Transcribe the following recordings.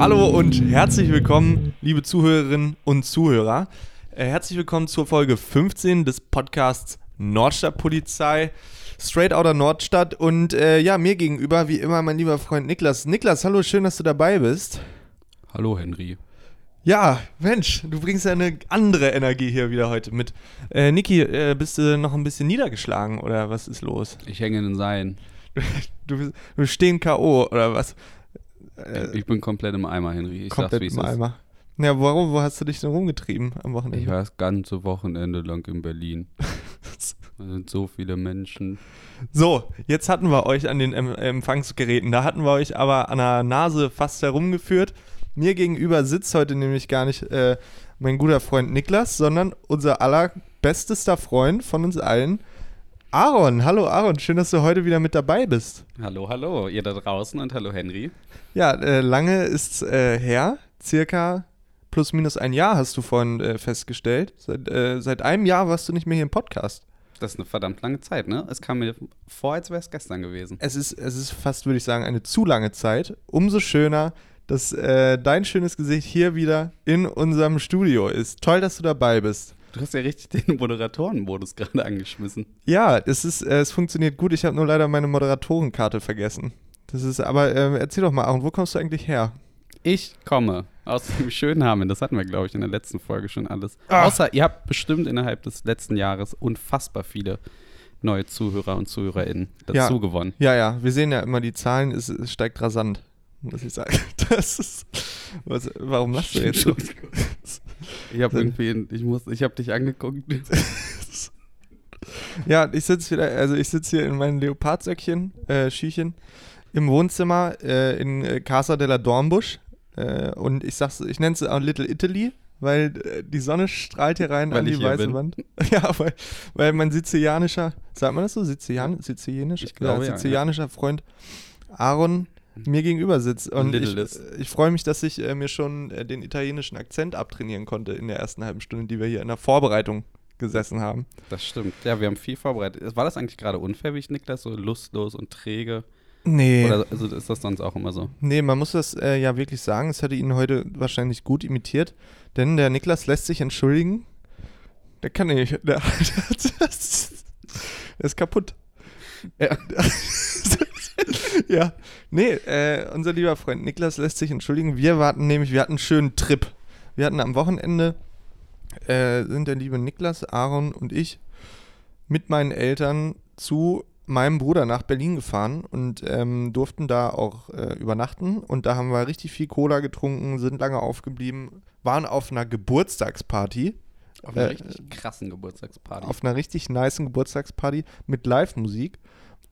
Hallo und herzlich willkommen, liebe Zuhörerinnen und Zuhörer. Äh, herzlich willkommen zur Folge 15 des Podcasts Nordstadt Polizei. Straight Outer Nordstadt und äh, ja, mir gegenüber wie immer mein lieber Freund Niklas. Niklas, hallo, schön, dass du dabei bist. Hallo Henry. Ja, Mensch, du bringst ja eine andere Energie hier wieder heute mit. Äh, Niki, äh, bist du noch ein bisschen niedergeschlagen oder was ist los? Ich hänge in den Seilen. Du, bist- du stehen K.O. oder was? Äh, ich bin komplett im Eimer, Henry. Ich komplett sag's, wie es im ist. Eimer. Ja, warum? Wo hast du dich denn rumgetrieben am Wochenende? Ich war das ganze Wochenende lang in Berlin. Da sind so viele Menschen. So, jetzt hatten wir euch an den em Empfangsgeräten. Da hatten wir euch aber an der Nase fast herumgeführt. Mir gegenüber sitzt heute nämlich gar nicht äh, mein guter Freund Niklas, sondern unser allerbestester Freund von uns allen, Aaron. Hallo Aaron, schön, dass du heute wieder mit dabei bist. Hallo, hallo, ihr da draußen und hallo Henry. Ja, äh, lange ist äh, her, circa plus minus ein Jahr hast du vorhin äh, festgestellt. Seit, äh, seit einem Jahr warst du nicht mehr hier im Podcast. Das ist eine verdammt lange Zeit, ne? Es kam mir vor, als wäre es gestern gewesen. Es ist, es ist fast, würde ich sagen, eine zu lange Zeit. Umso schöner, dass äh, dein schönes Gesicht hier wieder in unserem Studio ist. Toll, dass du dabei bist. Du hast ja richtig den Moderatorenmodus gerade angeschmissen. Ja, es, ist, äh, es funktioniert gut. Ich habe nur leider meine Moderatorenkarte vergessen. Das ist, aber ähm, erzähl doch mal, Aaron, wo kommst du eigentlich her? Ich komme aus dem schönen Hameln. Das hatten wir, glaube ich, in der letzten Folge schon alles. Ah. Außer, ihr habt bestimmt innerhalb des letzten Jahres unfassbar viele neue Zuhörer und ZuhörerInnen Ja. dazu gewonnen. Ja, ja, wir sehen ja immer die Zahlen, es, es steigt rasant, muss ich sagen. Das ist. Was, warum lachst du jetzt so? Ich habe irgendwie, ich muss, ich habe dich angeguckt. Ja, ich sitze wieder, also ich sitze hier in meinem Leopardsöckchen, äh, Schüchen, im Wohnzimmer äh, in äh, Casa della Dornbusch. Äh, und ich sag's, ich nenne es auch Little Italy, weil äh, die Sonne strahlt hier rein Weil an die weiße. Wand. Ja, weil, weil mein sizilianischer, sagt man das so? Sizilian, Sizilianisch? Ich glaube, ja, Sizilianischer Freund Aaron mir gegenüber sitzt. Und ich, Little ist. ich freue mich, dass ich äh, mir schon äh, den italienischen Akzent abtrainieren konnte in der ersten halben Stunde, die wir hier in der Vorbereitung gesessen haben. Das stimmt. Ja, wir haben viel vorbereitet. War das eigentlich gerade unfair, wie ich Niklas, so lustlos und träge? Nee. Oder also ist das sonst auch immer so? Nee, man muss das äh, ja wirklich sagen. Es hätte ihn heute wahrscheinlich gut imitiert, denn der Niklas lässt sich entschuldigen. Der kann nicht. Der, der, der ist kaputt. Ja. ja. Nee, äh, unser lieber Freund Niklas lässt sich entschuldigen. Wir warten nämlich, wir hatten einen schönen Trip. Wir hatten am Wochenende, äh, sind der liebe Niklas, Aaron und ich mit meinen Eltern zu meinem Bruder nach Berlin gefahren und ähm, durften da auch äh, übernachten. Und da haben wir richtig viel Cola getrunken, sind lange aufgeblieben, waren auf einer Geburtstagsparty, Auf einer Äh, richtig krassen Geburtstagsparty. auf einer richtig niceen Geburtstagsparty mit Live-Musik.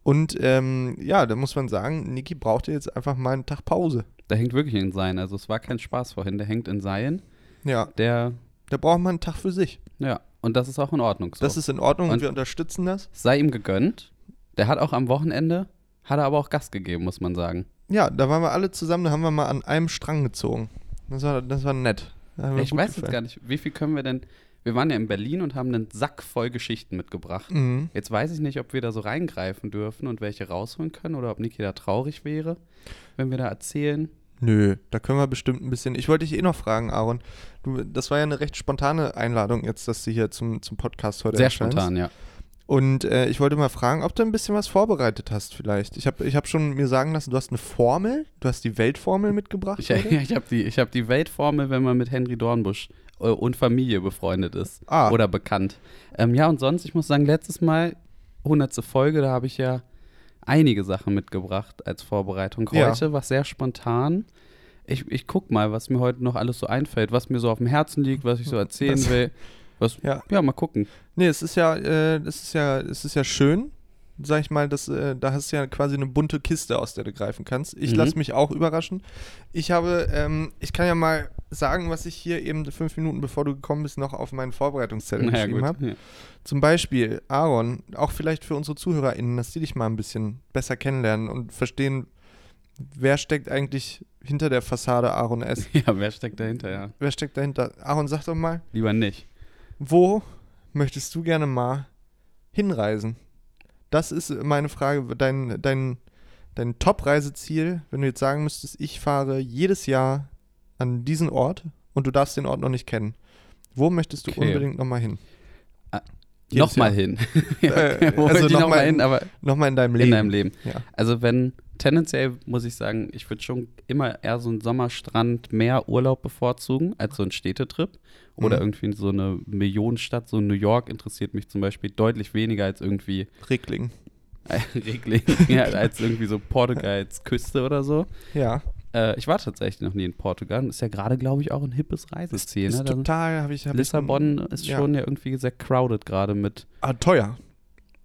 Und ähm, ja, da muss man sagen, Niki brauchte jetzt einfach mal einen Tag Pause. der hängt wirklich in Seilen. Also es war kein Spaß vorhin. Der hängt in Seilen. Ja, Der, der braucht mal einen Tag für sich. ja. Und das ist auch in Ordnung so. Das ist in Ordnung und, Und- wir unterstützen das. Sei ihm gegönnt. Der hat auch am Wochenende, hat er aber auch Gas gegeben, muss man sagen. Ja, da waren wir alle zusammen, da haben wir mal an einem Strang gezogen. Das war, das war nett. Da ich weiß jetzt gefallen. gar nicht, wie viel können wir denn. Wir waren ja in Berlin und haben einen Sack voll Geschichten mitgebracht. Mhm. Jetzt weiß ich nicht, ob wir da so reingreifen dürfen und welche rausholen können oder ob Niki da traurig wäre, wenn wir da erzählen. Nö, da können wir bestimmt ein bisschen. Ich wollte dich eh noch fragen, Aaron. Du, das war ja eine recht spontane Einladung jetzt, dass du hier zum, zum Podcast heute Sehr erscheinst. spontan, ja. Und äh, ich wollte mal fragen, ob du ein bisschen was vorbereitet hast, vielleicht. Ich habe ich hab schon mir sagen lassen, du hast eine Formel. Du hast die Weltformel mitgebracht. Ich, ich habe die, ich hab die Weltformel, wenn man mit Henry Dornbusch und Familie befreundet ist Ah. oder bekannt. Ähm, ja, und sonst, ich muss sagen, letztes Mal, 100. Folge, da habe ich ja einige Sachen mitgebracht als Vorbereitung. Ja. Heute war sehr spontan. Ich, ich guck mal, was mir heute noch alles so einfällt, was mir so auf dem Herzen liegt, was ich so erzählen Das- will. Was, Ja. ja. mal gucken. Nee, es ist ja, äh, es ist ja, es ist ja schön, sag ich mal, dass, äh, da hast du ja quasi eine bunte Kiste, aus der du greifen kannst. Ich Mhm. lasse mich auch überraschen. Ich habe, ähm, ich kann ja mal sagen, was ich hier eben fünf Minuten bevor du gekommen bist, noch auf meinen Vorbereitungszettel Naja, geschrieben habe. Ja. Zum Beispiel, Aaron, auch vielleicht für unsere ZuhörerInnen, dass die dich mal ein bisschen besser kennenlernen und verstehen, wer steckt eigentlich hinter der Fassade Aaron S. ja, wer steckt dahinter, ja. Wer steckt dahinter? Aaron, sag doch mal, Lieber nicht. wo möchtest du gerne mal hinreisen? Das ist meine Frage, dein, dein, dein Top-Reiseziel, wenn du jetzt sagen müsstest, ich fahre jedes Jahr an diesen Ort und du darfst den Ort noch nicht kennen. Wo möchtest du Okay. unbedingt nochmal hin? Jedes Nochmal hin. Äh, Wo also ich noch mal hin, in- aber Nochmal in deinem Leben. in deinem Leben. Ja. Also wenn, tendenziell muss ich sagen, ich würde schon immer eher so einen Sommerstrand, mehr Urlaub bevorzugen, als so einen Städtetrip. Oder Mhm. irgendwie so eine Millionenstadt, so New York interessiert mich zum Beispiel deutlich weniger als irgendwie Regling. Regling, ja, als irgendwie so Portugal als Küste oder so. Ja. Äh, ich war tatsächlich noch nie in Portugal. und Ist ja gerade, glaube ich, auch ein hippes Reiseziel. Ist Ne? Da- total, habe ich. Hab Lissabon ist ja. schon ja irgendwie sehr crowded gerade mit. Ah, teuer.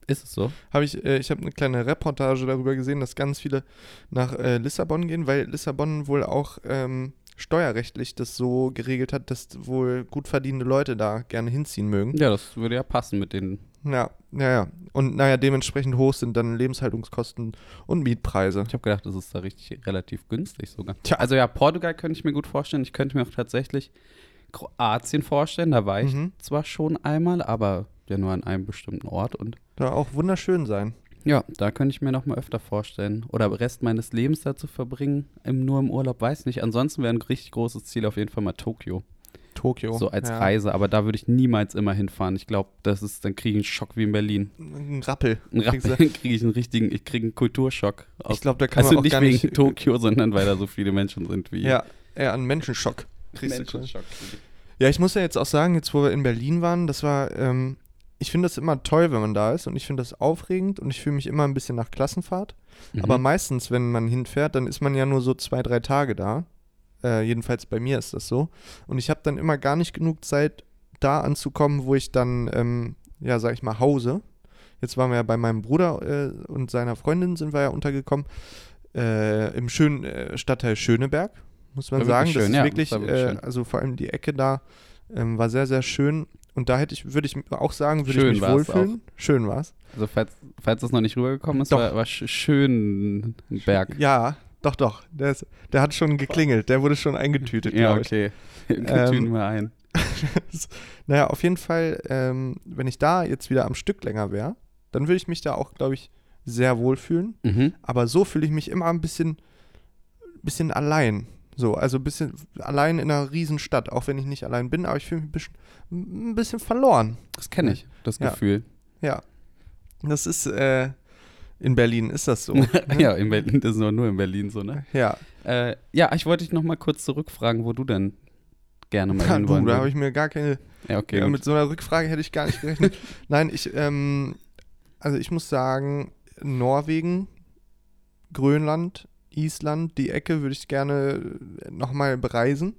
Ist es so? Habe ich, äh, ich habe eine kleine Reportage darüber gesehen, dass ganz viele nach äh, Lissabon gehen, weil Lissabon wohl auch ähm, steuerrechtlich das so geregelt hat, dass wohl gut verdienende Leute da gerne hinziehen mögen. Ja, das würde ja passen mit den. Ja, ja, ja. Und naja, dementsprechend hoch sind dann Lebenshaltungskosten und Mietpreise. Ich habe gedacht, das ist da richtig relativ günstig sogar. Tja. Also ja, Portugal könnte ich mir gut vorstellen. Ich könnte mir auch tatsächlich Kroatien vorstellen. Da war ich Mhm. zwar schon einmal, aber ja nur an einem bestimmten Ort und Da auch wunderschön sein. ja, da könnte ich mir noch mal öfter vorstellen. Oder Rest meines Lebens da zu verbringen, im, nur im Urlaub, weiß nicht. Ansonsten wäre ein richtig großes Ziel auf jeden Fall mal Tokio. Tokio. So als ja. Reise, aber da würde ich niemals immer hinfahren. Ich glaube, das ist, dann kriege ich einen Schock wie in Berlin. Ein Rappel. Ein Rappel kriege ich einen richtigen, ich kriege einen Kulturschock. Aus, Ich glaube, da kann also man auch nicht gar wegen nicht. Tokio, sondern weil da so viele Menschen sind wie Ja, eher einen Menschenschock. Menschenschock. Ja, ich muss ja jetzt auch sagen, jetzt wo wir in Berlin waren, das war, ähm, ich finde das immer toll, wenn man da ist und ich finde das aufregend und ich fühle mich immer ein bisschen nach Klassenfahrt. Aber Mhm. meistens, wenn man hinfährt, dann ist man ja nur so zwei, drei Tage da. Äh, jedenfalls bei mir ist das so. Und ich habe dann immer gar nicht genug Zeit, da anzukommen, wo ich dann, ähm, ja, sag ich mal, hause. Jetzt waren wir ja bei meinem Bruder äh, und seiner Freundin sind wir ja untergekommen. Äh, Im schönen äh, Stadtteil Schöneberg, muss man sagen. das schön, ist ja, wirklich, das wirklich äh, also vor allem die Ecke da ähm, war sehr, sehr schön. Und da hätte ich, würde ich auch sagen, würde ich Schön mich war's wohlfühlen. Schön war's. Also falls, falls das noch nicht rübergekommen ist, Doch. war, war sch schön ein Berg. Ja, doch, doch. Der, ist, der hat schon geklingelt. Der wurde schon eingetütet, Ja, ich. okay. Ähm, Tüten wir ein. Naja, auf jeden Fall, ähm, wenn ich da jetzt wieder am Stück länger wäre, dann würde ich mich da auch, glaube ich, sehr wohlfühlen. Mhm. Aber so fühle ich mich immer ein bisschen, bisschen allein. So, also ein bisschen allein in einer Riesenstadt, auch wenn ich nicht allein bin, aber ich fühle mich ein bisschen, ein bisschen verloren. Das kenne ich, das Ja. Gefühl. Ja. Das ist, äh, in Berlin ist das so. ne? ja, in Berlin, das ist nur, nur in Berlin so, ne? Ja. Äh, ja, ich wollte dich noch mal kurz zurückfragen, wo du denn gerne mal Ja, hin du, wollen da habe ich mir gar keine Ja, okay. ja, mit so einer Rückfrage hätte ich gar nicht gerechnet. Nein, ich, ähm, also ich muss sagen, Norwegen, Grönland, Island, die Ecke würde ich gerne nochmal bereisen.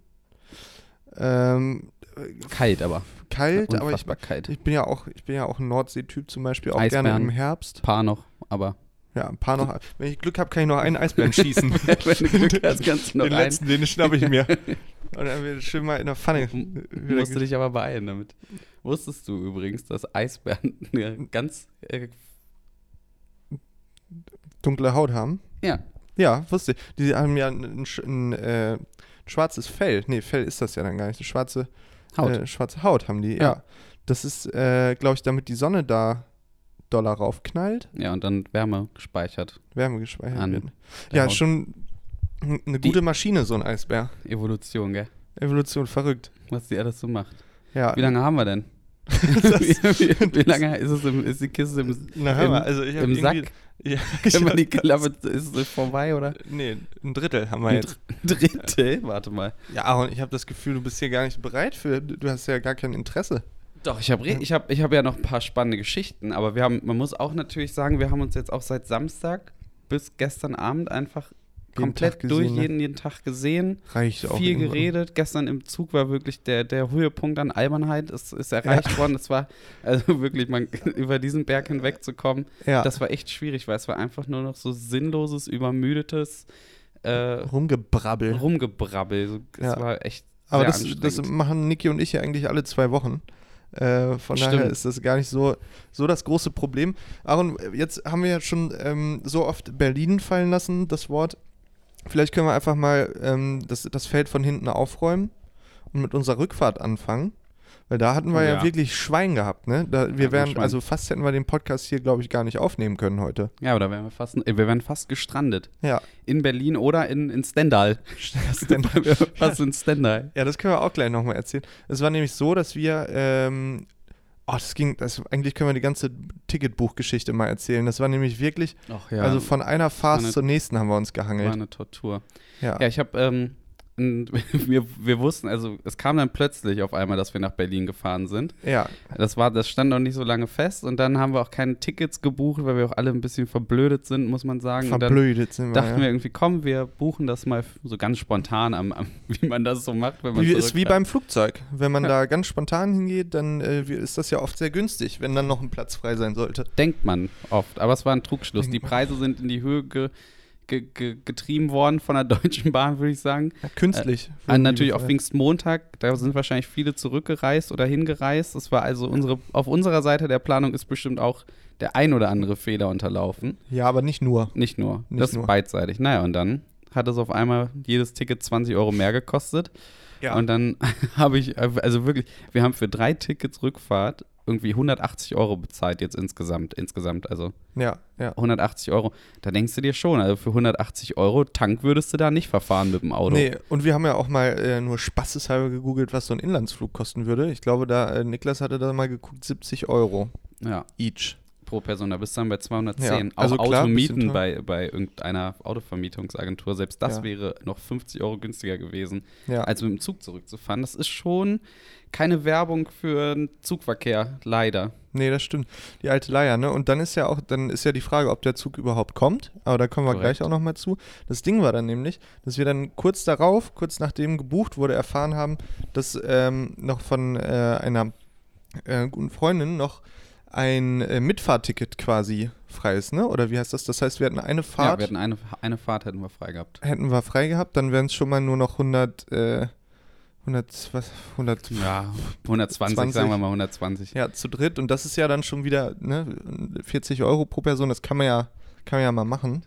Ähm, Kalt aber. kalt, aber ich, kalt. ich bin ja auch, ich bin ja auch ein Nordseetyp zum Beispiel, auch Eisbären. gerne im Herbst. Paar noch, aber Ja, ein paar noch. Wenn ich Glück habe, kann ich noch einen Eisbären schießen. wenn du Glück hast, kannst du noch den einen. letzten, den schnappe ich mir. Und dann wird schön mal in der Pfanne. wieder Musst du dich aber beeilen damit. Wusstest du übrigens, dass Eisbären eine ganz äh, dunkle Haut haben. ja, Ja, wusste ich. Die haben ja ein, ein, ein äh, schwarzes Fell. Nee, Fell ist das ja dann gar nicht. Eine schwarze Haut. Äh, schwarze Haut haben die, ja. Ja. Das ist, äh, glaube ich, damit die Sonne da doller raufknallt, ja, und dann Wärme gespeichert. Wärme gespeichert An wird. Ja, schon eine gute Maschine, so ein Eisbär. Evolution, gell? Evolution, verrückt. Was die alles so macht. Ja. Wie lange haben wir denn? Wie, wie, wie lange ist, es im, ist die Kiste im, Na, hör mal, also ich im Sack? Ja, ich Wenn man die Klappe, ist es vorbei, oder? Nee, ein Drittel haben wir Ein jetzt. Drittel? Warte mal. Ja, und ich habe das Gefühl, du bist hier gar nicht bereit für, du hast ja gar kein Interesse. Doch, ich habe ich hab, ich hab ja noch ein paar spannende Geschichten, aber wir haben, man muss auch natürlich sagen, wir haben uns jetzt auch seit Samstag bis gestern Abend einfach komplett gesehen, durch, ne? jeden, jeden Tag gesehen, Reicht auch. viel irgendwann. geredet. Gestern im Zug war wirklich der, der Höhepunkt an Albernheit, ist, ist erreicht worden. Es war also wirklich, man, über diesen Berg hinwegzukommen, Ja, das war echt schwierig, weil es war einfach nur noch so sinnloses, übermüdetes äh, rumgebrabbel. Rumgebrabbel. Es Ja. war echt Aber das, das machen Niki und ich ja eigentlich alle zwei Wochen. Äh, von daher Stimmt. ist das gar nicht so, so das große Problem. Aaron, jetzt haben wir ja schon ähm, so oft Berlin fallen lassen, das Wort. Vielleicht können wir einfach mal ähm, das, das Feld von hinten aufräumen und mit unserer Rückfahrt anfangen. Weil da hatten wir Oh ja. ja. wirklich Schwein gehabt, ne? Da, wir wir wären, also fast hätten wir den Podcast hier, glaube ich, gar nicht aufnehmen können heute. Ja, aber da wären wir fast, äh, wir wären fast gestrandet. Ja. In Berlin oder in, in Stendal. Stendal. Fast in Stendal. Ja, das können wir auch gleich nochmal erzählen. Es war nämlich so, dass wir, ähm, oh, das ging, das, eigentlich können wir die ganze Ticketbuchgeschichte mal erzählen. Das war nämlich wirklich, Ach ja, also von einer Phase eine- zur nächsten haben wir uns war gehangelt. eine Tortur. Ja. Ja, ich habe, ähm, n- wir, wir wussten, also es kam dann plötzlich auf einmal, dass wir nach Berlin gefahren sind. ja, Das war, das stand noch nicht so lange fest und dann haben wir auch keine Tickets gebucht, weil wir auch alle ein bisschen verblödet sind, muss man sagen. Und verblödet sind wir. dachten ja. wir irgendwie, komm, wir buchen das mal so ganz spontan, am, am, wie man das so macht, wenn man Wie, ist wie beim Flugzeug. Wenn man Ja. da ganz spontan hingeht, dann äh, ist das ja oft sehr günstig, wenn dann noch ein Platz frei sein sollte. Denkt man oft, aber es war ein Trugschluss. Denkt Die. Preise sind in die Höhe ge, ge, ge, getrieben worden von der Deutschen Bahn, würde ich sagen. Ja, künstlich. Äh, natürlich auf Pfingstmontag, da sind wahrscheinlich viele zurückgereist oder hingereist. Das war also unsere, auf unserer Seite der Planung ist bestimmt auch der ein oder andere Fehler unterlaufen. Ja, aber nicht nur. Nicht nur. Nicht das ist nur. beidseitig. Naja, und dann hat es auf einmal jedes Ticket 20 Euro mehr gekostet. Ja. Und dann habe ich, also wirklich, wir haben für drei Tickets Rückfahrt irgendwie 180 Euro bezahlt jetzt insgesamt. Insgesamt, also ja, ja. 180 Euro. Da denkst du dir schon, also für 180 Euro Tank würdest du da nicht verfahren mit dem Auto. Nee, und wir haben ja auch mal äh, nur spaßeshalber gegoogelt, was so ein Inlandsflug kosten würde. Ich glaube, da äh, Niklas hatte da mal geguckt, 70 Euro Ja, each. Pro Person. Da bist du dann bei 210. Ja, also auch Automieten bei, bei irgendeiner Autovermietungsagentur. Selbst das Ja. wäre noch 50 Euro günstiger gewesen, Ja. als mit dem Zug zurückzufahren. Das ist schon keine Werbung für den Zugverkehr, leider. Nee, das stimmt. Die alte Leier, ne? Und dann ist ja auch, dann ist ja die Frage, ob der Zug überhaupt kommt. Aber da kommen wir Korrekt. gleich auch nochmal zu. Das Ding war dann nämlich, dass wir dann kurz darauf, kurz nachdem gebucht wurde, erfahren haben, dass ähm, noch von äh, einer äh, guten Freundin noch ein äh, Mitfahrticket quasi frei ist, ne? Oder wie heißt das? Das heißt, wir hatten eine Ja, Fahrt, wir hatten eine, eine Fahrt hätten wir frei gehabt. hätten wir frei gehabt, dann wären es schon mal nur noch 100, äh, 100, was, 100, Ja, 120, 20. sagen wir mal 120. Ja, zu dritt. Und das ist ja dann schon wieder ne, 40 Euro pro Person. Das kann man ja, kann man ja mal machen.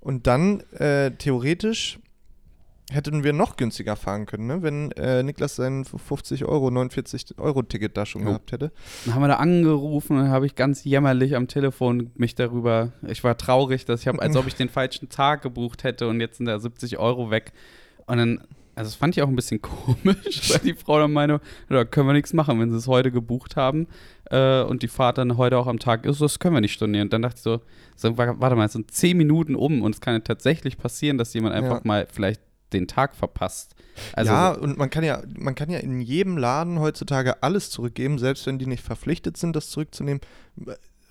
Und dann äh, theoretisch hätten wir noch günstiger fahren können, ne? wenn äh, Niklas sein 50 Euro, 49 Euro Ticket da schon Jo. gehabt hätte. Dann haben wir da angerufen und habe ich ganz jämmerlich am Telefon mich darüber, ich war traurig, dass ich habe, als ob ich den falschen Tag gebucht hätte und jetzt sind da 70 Euro weg. Und dann, also das fand ich auch ein bisschen komisch, weil die Frau dann meinte, da können wir nichts machen, wenn sie es heute gebucht haben äh, und die Fahrt dann heute auch am Tag ist, das können wir nicht stornieren. Und dann dachte ich so, so wa- warte mal, es sind 10 Minuten um und es kann ja tatsächlich passieren, dass jemand einfach Ja. mal vielleicht den Tag verpasst. Also ja, und man kann ja, man kann ja in jedem Laden heutzutage alles zurückgeben, selbst wenn die nicht verpflichtet sind, das zurückzunehmen.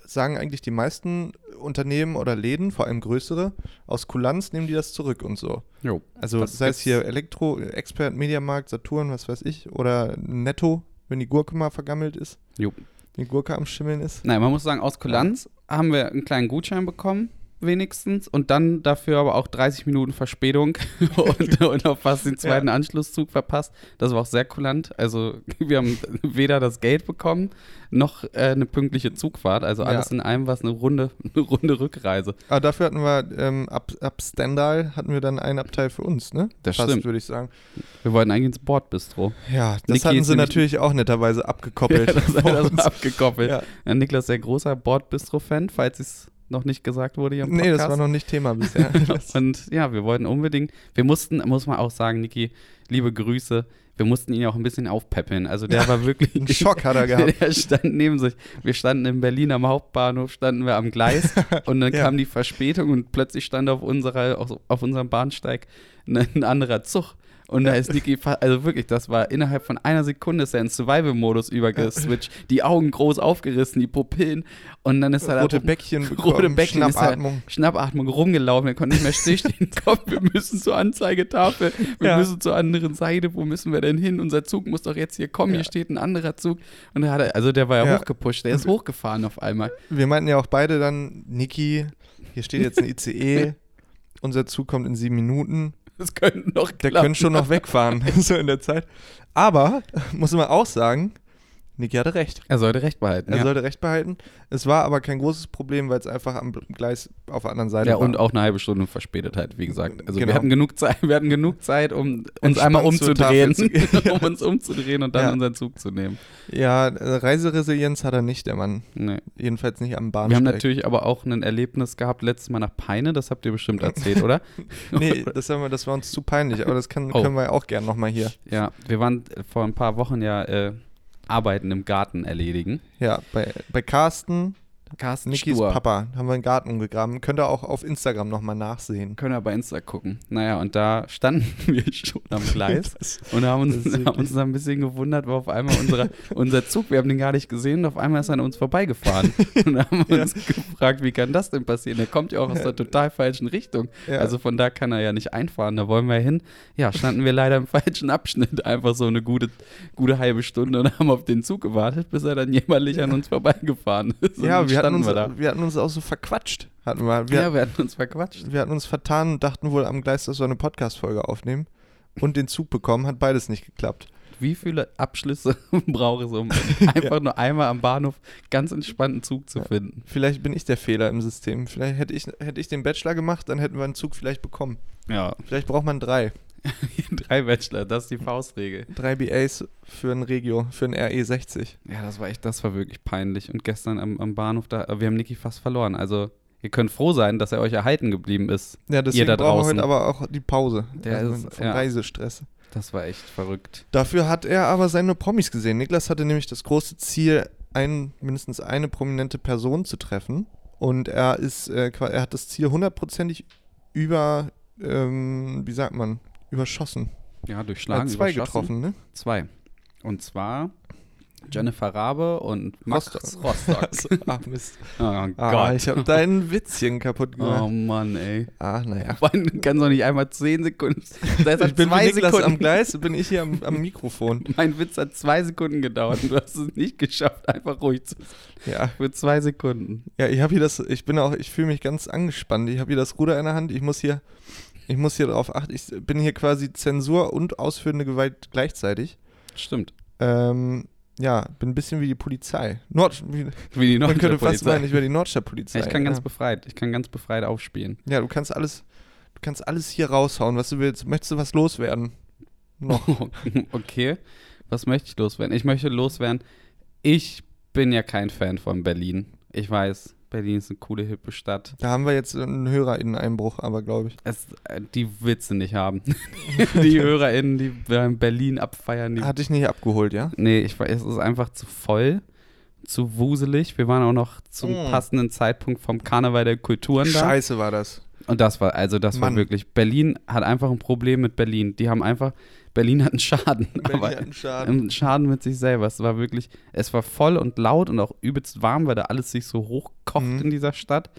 Sagen eigentlich die meisten Unternehmen oder Läden, vor allem größere, aus Kulanz nehmen die das zurück und so. jo. Also Das sei es gibt's- hier Elektro, Expert, Mediamarkt, Saturn, was weiß ich, oder Netto, wenn die Gurke mal vergammelt ist, Jo. die Gurke am Schimmeln ist. Nein, man muss sagen, aus Kulanz haben wir einen kleinen Gutschein bekommen, wenigstens. Und dann dafür aber auch 30 Minuten Verspätung und, und auch fast den zweiten Anschlusszug verpasst. Das war auch sehr kulant. Also wir haben weder das Geld bekommen, noch äh, eine pünktliche Zugfahrt. Also Ja. alles in einem war es eine runde, eine runde Rückreise. Aber dafür hatten wir ähm, ab, ab Stendal hatten wir dann einen Abteil für uns, ne? Das Fast, stimmt. würde ich sagen. Wir wollten eigentlich ins Bordbistro. Ja, das Niki hatten ist sie natürlich auch netterweise abgekoppelt. das, von das war abgekoppelt. Ja. Ja, Niklas, sehr großer Bordbistro-Fan, falls es noch nicht gesagt wurde hier im Nee, Podcast. das war noch nicht Thema bisher. Und ja, wir wollten unbedingt, wir mussten, muss man auch sagen, Niki, liebe Grüße, wir mussten ihn ja auch ein bisschen aufpäppeln. Also der war wirklich. Einen Schock hat er gehabt. Der stand neben sich. Wir standen in Berlin am Hauptbahnhof, standen wir am Gleis und dann Ja. kam die Verspätung und plötzlich stand auf unserer, auf, auf unserem Bahnsteig ein, ein anderer Zug. Und da ist Niki, also wirklich, das war innerhalb von einer Sekunde ist er in Survival-Modus übergeswitcht, die Augen groß aufgerissen, die Pupillen und dann ist er da Rote rum- Bäckchen rote Bäckchen ist er- Schnappatmung. Schnappatmung rumgelaufen, er konnte nicht mehr stillstehen. Komm, wir müssen zur Anzeigetafel, wir Ja. müssen zur anderen Seite, wo müssen wir denn hin? Unser Zug muss doch jetzt hier kommen, Ja. hier steht ein anderer Zug. Und da hat er, also der war ja, Ja. hochgepusht, der ist hochgefahren auf einmal. Wir meinten ja auch beide dann, Niki, hier steht jetzt ein ICE, unser Zug kommt in sieben Minuten. Das könnte noch Der klappen. könnte schon noch wegfahren, so in der Zeit. Aber, muss man auch sagen, Niki hatte recht. Er sollte recht behalten. Er ja. sollte recht behalten. Es war aber kein großes Problem, weil es einfach am Gleis auf der anderen Seite ja, war. und auch eine halbe Stunde verspätet halt, wie gesagt. Also Genau. wir hatten genug Zeit, wir hatten genug Zeit, um uns einmal umzudrehen, um uns umzudrehen und dann Ja. unseren Zug zu nehmen. Ja, äh, Reiseresilienz hat er nicht, der Mann. Nee. Jedenfalls nicht am Bahnsteig. Wir haben natürlich aber auch ein Erlebnis gehabt letztes Mal nach Peine, das habt ihr bestimmt erzählt, oder? Nee, das, haben wir, das war uns zu peinlich, aber das kann, Oh. können wir auch gern nochmal hier. Ja, wir waren vor ein paar Wochen ja äh, Arbeiten im Garten erledigen. Ja, bei, bei Carsten, Carsten Nikis Stur. Papa, haben wir einen Garten umgegraben. Könnt ihr auch auf Instagram nochmal nachsehen. Können wir bei Insta gucken. Naja, und da standen wir schon am Gleis und haben uns, haben uns ein bisschen gewundert, weil auf einmal unsere, unser Zug, wir haben den gar nicht gesehen, und auf einmal ist er an uns vorbeigefahren. Und haben Ja. uns gefragt, wie kann das denn passieren? Der kommt ja auch aus der total falschen Richtung. Ja. Also von da kann er ja nicht einfahren, da wollen wir hin. Ja, standen wir leider im falschen Abschnitt, einfach so eine gute, gute halbe Stunde und haben auf den Zug gewartet, bis er dann jämmerlich an uns vorbeigefahren ist. Ja, wir hatten, uns, wir da. wir hatten uns auch so verquatscht. Hatten wir. Wir, ja, wir hatten uns verquatscht. wir hatten uns vertan und dachten wohl am Gleis, dass wir eine Podcast-Folge aufnehmen. Und den Zug bekommen, hat beides nicht geklappt. Wie viele Abschlüsse brauche es, um einfach nur einmal am Bahnhof ganz entspannten Zug zu Ja. finden? Vielleicht bin ich der Fehler im System. Vielleicht hätte ich, hätte ich den Bachelor gemacht, dann hätten wir einen Zug vielleicht bekommen. Ja, Vielleicht braucht man drei. drei Bachelor, das ist die Faustregel. Drei BAs für ein Regio, für ein RE60. Ja, das war echt, das war wirklich peinlich. Und gestern am, am Bahnhof, da, wir haben Niki fast verloren. Also, ihr könnt froh sein, dass er euch erhalten geblieben ist. Ja, deswegen da brauchen wir draußen. heute aber auch die Pause. Der also ist- vom ja. Reisestress. Das war echt verrückt. Dafür hat er aber seine Promis gesehen. Niklas hatte nämlich das große Ziel, ein, mindestens eine prominente Person zu treffen. Und er ist, äh, er hat das Ziel hundertprozentig über, ähm, wie sagt man, überschossen. Ja, Er hat durchschlagen. zwei getroffen, ne? Zwei. Und zwar Jennifer Rabe und Max Rostock. Rostock. Ah, Mist. Oh Ah, Gott. ich habe dein Witzchen kaputt oh gemacht. Mann, ey. Ah, naja. Du kannst doch nicht einmal zehn Sekunden. Das hat Ich bin zwei Sekunden. am Gleis, bin ich hier am, am Mikrofon. Mein Witz hat zwei Sekunden gedauert und du hast es nicht geschafft, einfach ruhig zu sein. Ja, Für zwei Sekunden. ja ich habe hier das, ich bin auch, ich fühle mich ganz angespannt. Ich habe hier das Ruder in der Hand, ich muss hier, ich muss hier drauf achten. Ich bin hier quasi Zensur und ausführende Gewalt gleichzeitig. Stimmt. Ähm, ja, bin ein bisschen wie die Polizei. Nord, wie, Wie die man könnte fast Nordstadtpolizei. meinen, ich wäre die Nordstadtpolizei. Ja, ich kann ganz ja. befreit. Ich kann ganz befreit aufspielen. ja, du kannst alles, du kannst alles hier raushauen, was du willst. Möchtest du was loswerden? Noch. okay. Was möchte ich loswerden? Ich möchte loswerden. Ich bin ja kein Fan von Berlin. Ich weiß, Berlin ist eine coole, hippe Stadt. Da haben wir jetzt einen HörerInnen-Einbruch, aber glaube ich. Es, äh, die willst du nicht haben. die HörerInnen, die in Berlin abfeiern, die Hat dich nicht abgeholt, ja? Nee, ich es ist einfach zu voll, zu wuselig. Wir waren auch noch zum Mm. passenden Zeitpunkt vom Karneval der Kulturen da. Scheiße war das. Und das war, also das Mann. war wirklich, Berlin hat einfach ein Problem mit Berlin. Die haben einfach, Berlin hat einen Schaden. Berlin hat einen Schaden. einen Schaden mit sich selber. Es war wirklich, es war voll und laut und auch übelst warm, weil da alles sich so hochkocht Mhm. in dieser Stadt.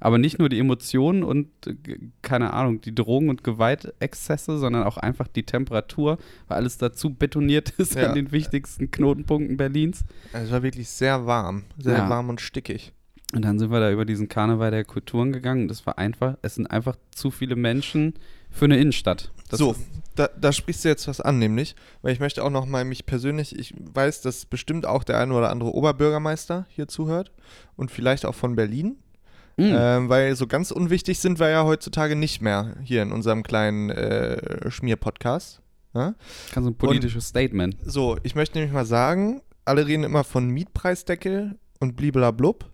Aber nicht nur die Emotionen und, äh, keine Ahnung, die Drogen- und Gewaltexzesse, sondern auch einfach die Temperatur, weil alles dazu betoniert ist Ja. an den wichtigsten Knotenpunkten Berlins. Also es war wirklich sehr warm. Sehr Ja. warm und stickig. Und dann sind wir da über diesen Karneval der Kulturen gegangen und das war einfach, es sind einfach zu viele Menschen für eine Innenstadt. Das so, da, da sprichst du jetzt was an, nämlich, weil ich möchte auch noch mal mich persönlich, ich weiß, dass bestimmt auch der eine oder andere Oberbürgermeister hier zuhört und vielleicht auch von Berlin, Mm. ähm, weil so ganz unwichtig sind wir ja heutzutage nicht mehr hier in unserem kleinen äh, Schmier-Podcast. Ja? Ganz so ein politisches Statement. So, ich möchte nämlich mal sagen, alle reden immer von Mietpreisdeckel und bliblablub.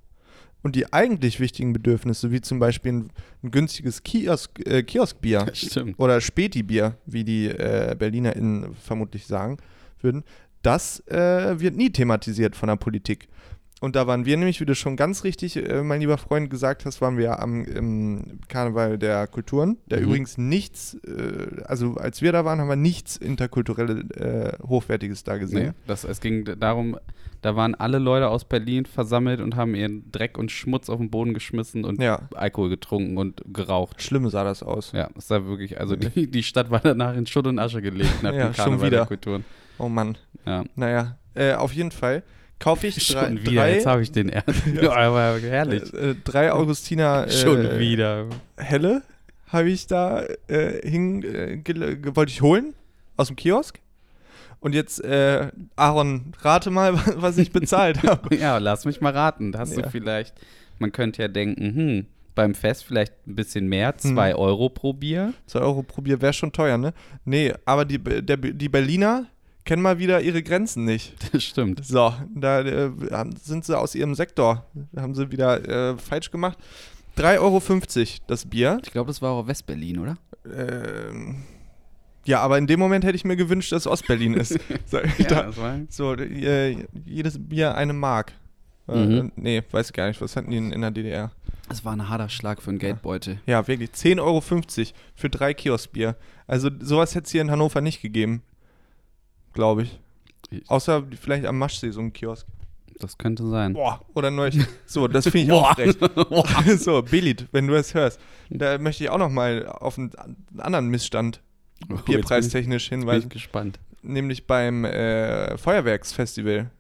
Und die eigentlich wichtigen Bedürfnisse, wie zum Beispiel ein, ein günstiges Kiosk, äh, Kioskbier Stimmt. oder Späti-Bier, wie die äh, BerlinerInnen vermutlich sagen würden, das äh, wird nie thematisiert von der Politik. Und da waren wir nämlich, wie du schon ganz richtig, äh, mein lieber Freund, gesagt hast, waren wir am im Karneval der Kulturen, der Mhm. übrigens nichts, äh, also als wir da waren, haben wir nichts interkulturelles, äh, Hochwertiges da Nee, gesehen. das, es ging darum, da waren alle Leute aus Berlin versammelt und haben ihren Dreck und Schmutz auf den Boden geschmissen und Ja, Alkohol getrunken und geraucht. schlimm sah das aus. Ja, es war wirklich, also die, die Stadt war danach in Schutt und Asche gelegt nach Ja, dem schon Karneval der wieder. Kulturen. Oh Mann. Ja. Naja, äh, auf jeden Fall kaufe ich drei, Schon wieder, jetzt drei, habe ich den ja, aber herrlich. äh, äh, drei Augustiner äh, Schon wieder. Helle habe ich da äh, hin, äh, wollte ich holen aus dem Kiosk. Und jetzt, äh, Aaron, rate mal, was ich bezahlt habe. Ja, lass mich mal raten. Da hast Ja. du vielleicht, man könnte ja denken, hm, beim Fest vielleicht ein bisschen mehr, 2 Hm. Euro pro Bier. 2 Euro pro Bier wäre schon teuer, ne? Nee, aber die, der, die Berliner kennen mal wieder ihre Grenzen nicht. Das stimmt. So, da äh, sind sie aus ihrem Sektor. Haben sie wieder äh, falsch gemacht. 3,50 Euro das Bier. Ich glaube, das war auch West-Berlin, oder? Ähm, ja, aber in dem Moment hätte ich mir gewünscht, dass Ostberlin ist. So, da, das war. so äh, jedes Bier eine Mark. Äh, Mhm. Nee, weiß ich gar nicht. Was hatten die in, in der DDR? Das war ein harter Schlag für einen Geldbeutel. Ja, wirklich. 10,50 Euro für drei Kioskbier. Also sowas hätte es hier in Hannover nicht gegeben. Glaube ich. Außer vielleicht am Maschsee so ein Kiosk. Das könnte sein. Boah, oder neu. So, das finde ich auch. Boah. so, Belit, wenn du es hörst. Da möchte ich auch noch mal auf einen, anderen Missstand Oh, bierpreistechnisch bin ich, bin hinweisen. ich gespannt. Nämlich beim äh, Feuerwerksfestival.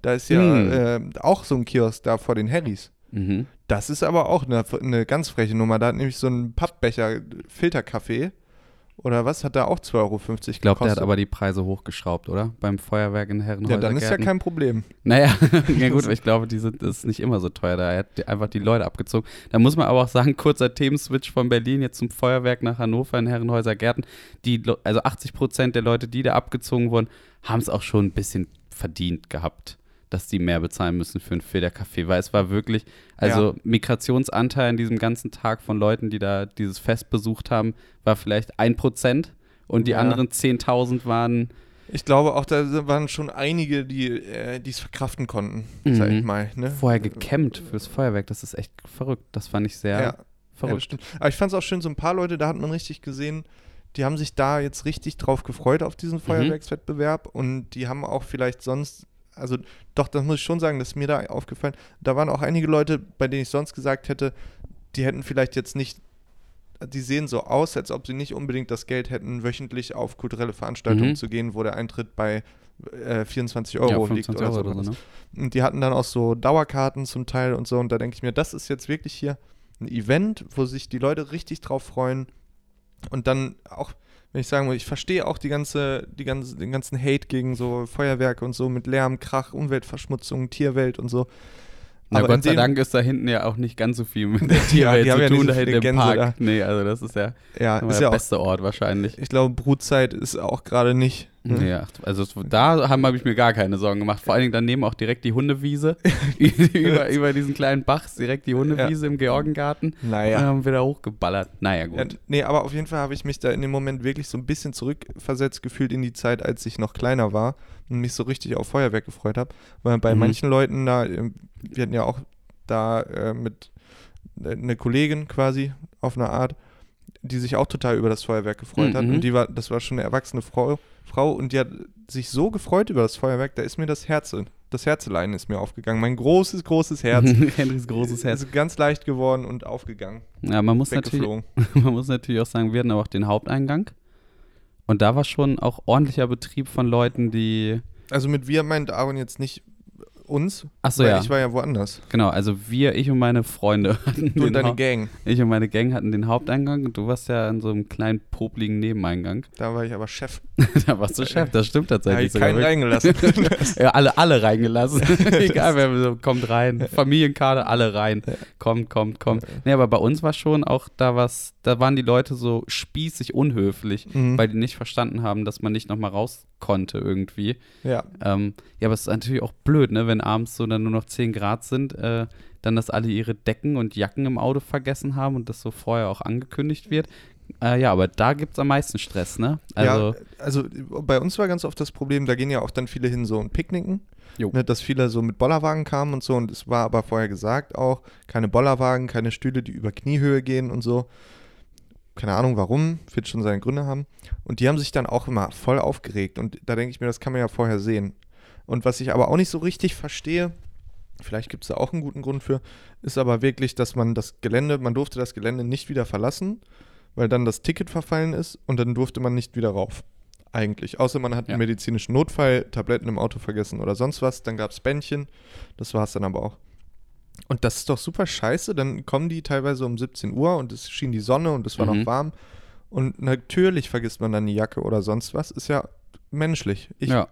Da ist ja Hm. äh, auch so ein Kiosk da vor den Harrys. Mhm. Das ist aber auch eine, eine ganz freche Nummer. Da hat nämlich so ein Pappbecher Filterkaffee oder was, hat da auch 2,50 Euro Ich glaube, der hat aber die Preise hochgeschraubt, oder? Beim Feuerwerk in Herrenhäuser Ja, dann ist ja kein Problem. Naja, ja gut, ich glaube, die sind, das ist nicht immer so teuer. Da hat einfach die Leute abgezogen. Da muss man aber auch sagen, kurzer Themenswitch von Berlin jetzt zum Feuerwerk nach Hannover in Herrenhäuser Gärten. Die, also 80 Prozent der Leute, die da abgezogen wurden, haben es auch schon ein bisschen verdient gehabt, dass die mehr bezahlen müssen für einen Filterkaffee, weil es war wirklich, also Migrationsanteil an diesem ganzen Tag von Leuten, die da dieses Fest besucht haben, war vielleicht ein Prozent und die Ja. anderen 10.000 waren Ich glaube auch, da waren schon einige, die äh, es verkraften konnten, sag Mhm. ich mal. Ne? vorher gekämmt fürs Feuerwerk. Das ist echt verrückt. Das fand ich sehr Ja, ja, verrückt. Aber ich fand es auch schön, so ein paar Leute, da hat man richtig gesehen, die haben sich da jetzt richtig drauf gefreut auf Mhm. diesen Feuerwerkswettbewerb und die haben auch vielleicht sonst, also doch, das muss ich schon sagen, das ist mir da aufgefallen. Da waren auch einige Leute, bei denen ich sonst gesagt hätte, die hätten vielleicht jetzt nicht, die sehen so aus, als ob sie nicht unbedingt das Geld hätten, wöchentlich auf kulturelle Veranstaltungen Mhm. zu gehen, wo der Eintritt bei äh, 24 Euro ja, liegt 25 oder Euro so. oder so, ne? Und die hatten dann auch so Dauerkarten zum Teil und so. Und da denke ich mir, das ist jetzt wirklich hier ein Event, wo sich die Leute richtig drauf freuen. Und dann auch, wenn ich sagen will, ich verstehe auch die ganze, die ganze, den ganzen Hate gegen so Feuerwerke und so mit Lärm, Krach, Umweltverschmutzung, Tierwelt und so. Na, Aber Gott sei Dank ist da hinten ja auch nicht ganz so viel mit der Ja, Tierwelt haben zu ja tun, so da hinten im Gänse Park. da. Nee, also das ist ja, Ja, der ist ja auch, beste Ort wahrscheinlich. ich glaube, Brutzeit ist auch gerade nicht. Ne? Ja, also da haben habe ich mir gar keine Sorgen gemacht. Vor allen Dingen daneben auch direkt die Hundewiese. über, über diesen kleinen Bach direkt die Hundewiese im Georgengarten. Und Naja. dann haben wir da hochgeballert. Naja, Ja, gut. nee, aber auf jeden Fall habe ich mich da in dem Moment wirklich so ein bisschen zurückversetzt gefühlt in die Zeit, als ich noch kleiner war und mich so richtig auf Feuerwerk gefreut habe. Weil bei Mhm. manchen Leuten da, ähm, wir hatten ja auch da äh, mit äh, eine Kollegin quasi auf eine Art, die sich auch total über das Feuerwerk gefreut hat. Mhm. Und die war, das war schon eine erwachsene Frau, Frau und die hat sich so gefreut über das Feuerwerk, da ist mir das Herz, das Herzelein ist mir aufgegangen. Mein großes, großes Herz. Henrys großes Herz. Ist ganz leicht geworden und aufgegangen. Ja, man muss natürlich. Man muss natürlich auch sagen, wir hatten aber auch den Haupteingang. Und da war schon auch ordentlicher Betrieb von Leuten, die. Also mit wir meint Aaron jetzt nicht uns, Achso, weil ja. ich war ja woanders. Genau, also wir, ich und meine Freunde hatten Du und deine Haupt- Gang. Ich und meine Gang hatten den Haupteingang und du warst ja in so einem kleinen, popligen Nebeneingang. Da war ich aber Chef. da warst du Chef, das stimmt Da habe tatsächlich. ich keinen reingelassen. ja, alle, alle reingelassen. Egal, wer so, kommt rein. Familienkarte, alle rein. Kommt, kommt, kommt. Nee, aber bei uns war schon auch da was, da waren die Leute so spießig unhöflich, Mhm. weil die nicht verstanden haben, dass man nicht nochmal raus konnte irgendwie. ja. Ähm, ja, aber es ist natürlich auch blöd, ne, wenn abends so dann nur noch 10 Grad sind, äh, dann, dass alle ihre Decken und Jacken im Auto vergessen haben und das so vorher auch angekündigt wird. Äh, ja, aber da gibt es am meisten Stress, ne? Also, ja, also bei uns war ganz oft das Problem, da gehen ja auch dann viele hin so und picknicken. Ne, dass viele so mit Bollerwagen kamen und so. Und es war aber vorher gesagt auch, keine Bollerwagen, keine Stühle, die über Kniehöhe gehen und so. Keine Ahnung warum, wird schon seine Gründe haben. Und die haben sich dann auch immer voll aufgeregt. Und da denke ich mir, das kann man ja vorher sehen. Und was ich aber auch nicht so richtig verstehe, vielleicht gibt es da auch einen guten Grund für, ist aber wirklich, dass man das Gelände, man durfte das Gelände nicht wieder verlassen, weil dann das Ticket verfallen ist und dann durfte man nicht wieder rauf. Eigentlich. Außer man hat Ja. einen medizinischen Notfall, Tabletten im Auto vergessen oder sonst was. Dann gab es Bändchen. Das war es dann aber auch. Und das ist doch super scheiße. Dann kommen die teilweise um 17 Uhr und es schien die Sonne und es war Mhm. noch warm. Und natürlich vergisst man dann die Jacke oder sonst was. Ist ja menschlich. Ich, ja.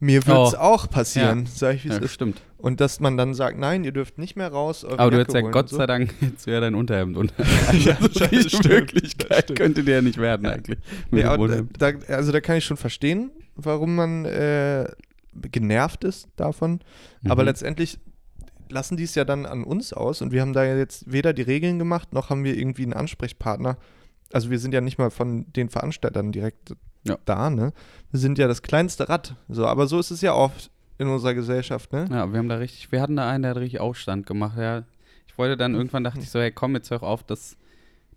Mir würde es Oh. auch passieren, sag ich, wie es ja, ist. stimmt. Und dass man dann sagt, nein, ihr dürft nicht mehr raus. Aber du hättest ja Gott so. sei Dank jetzt wäre dein Unterhemd unter. Ja, Also das die stimmt, Möglichkeit das stimmt. könnte dir ja nicht werden Ja. eigentlich. Nee, aber Unterhemd. da, also da kann ich schon verstehen, warum man äh, genervt ist davon. Aber Mhm. letztendlich lassen die es ja dann an uns aus und wir haben da ja jetzt weder die Regeln gemacht, noch haben wir irgendwie einen Ansprechpartner. Also wir sind ja nicht mal von den Veranstaltern direkt Ja. da, ne? Wir sind ja das kleinste Rad. So, aber so ist es ja oft in unserer Gesellschaft, ne? Ja, wir haben da richtig, wir hatten da einen, der hat richtig Aufstand gemacht. Ja, ich wollte dann irgendwann dachte ich so, hey, komm, jetzt hör auf, das,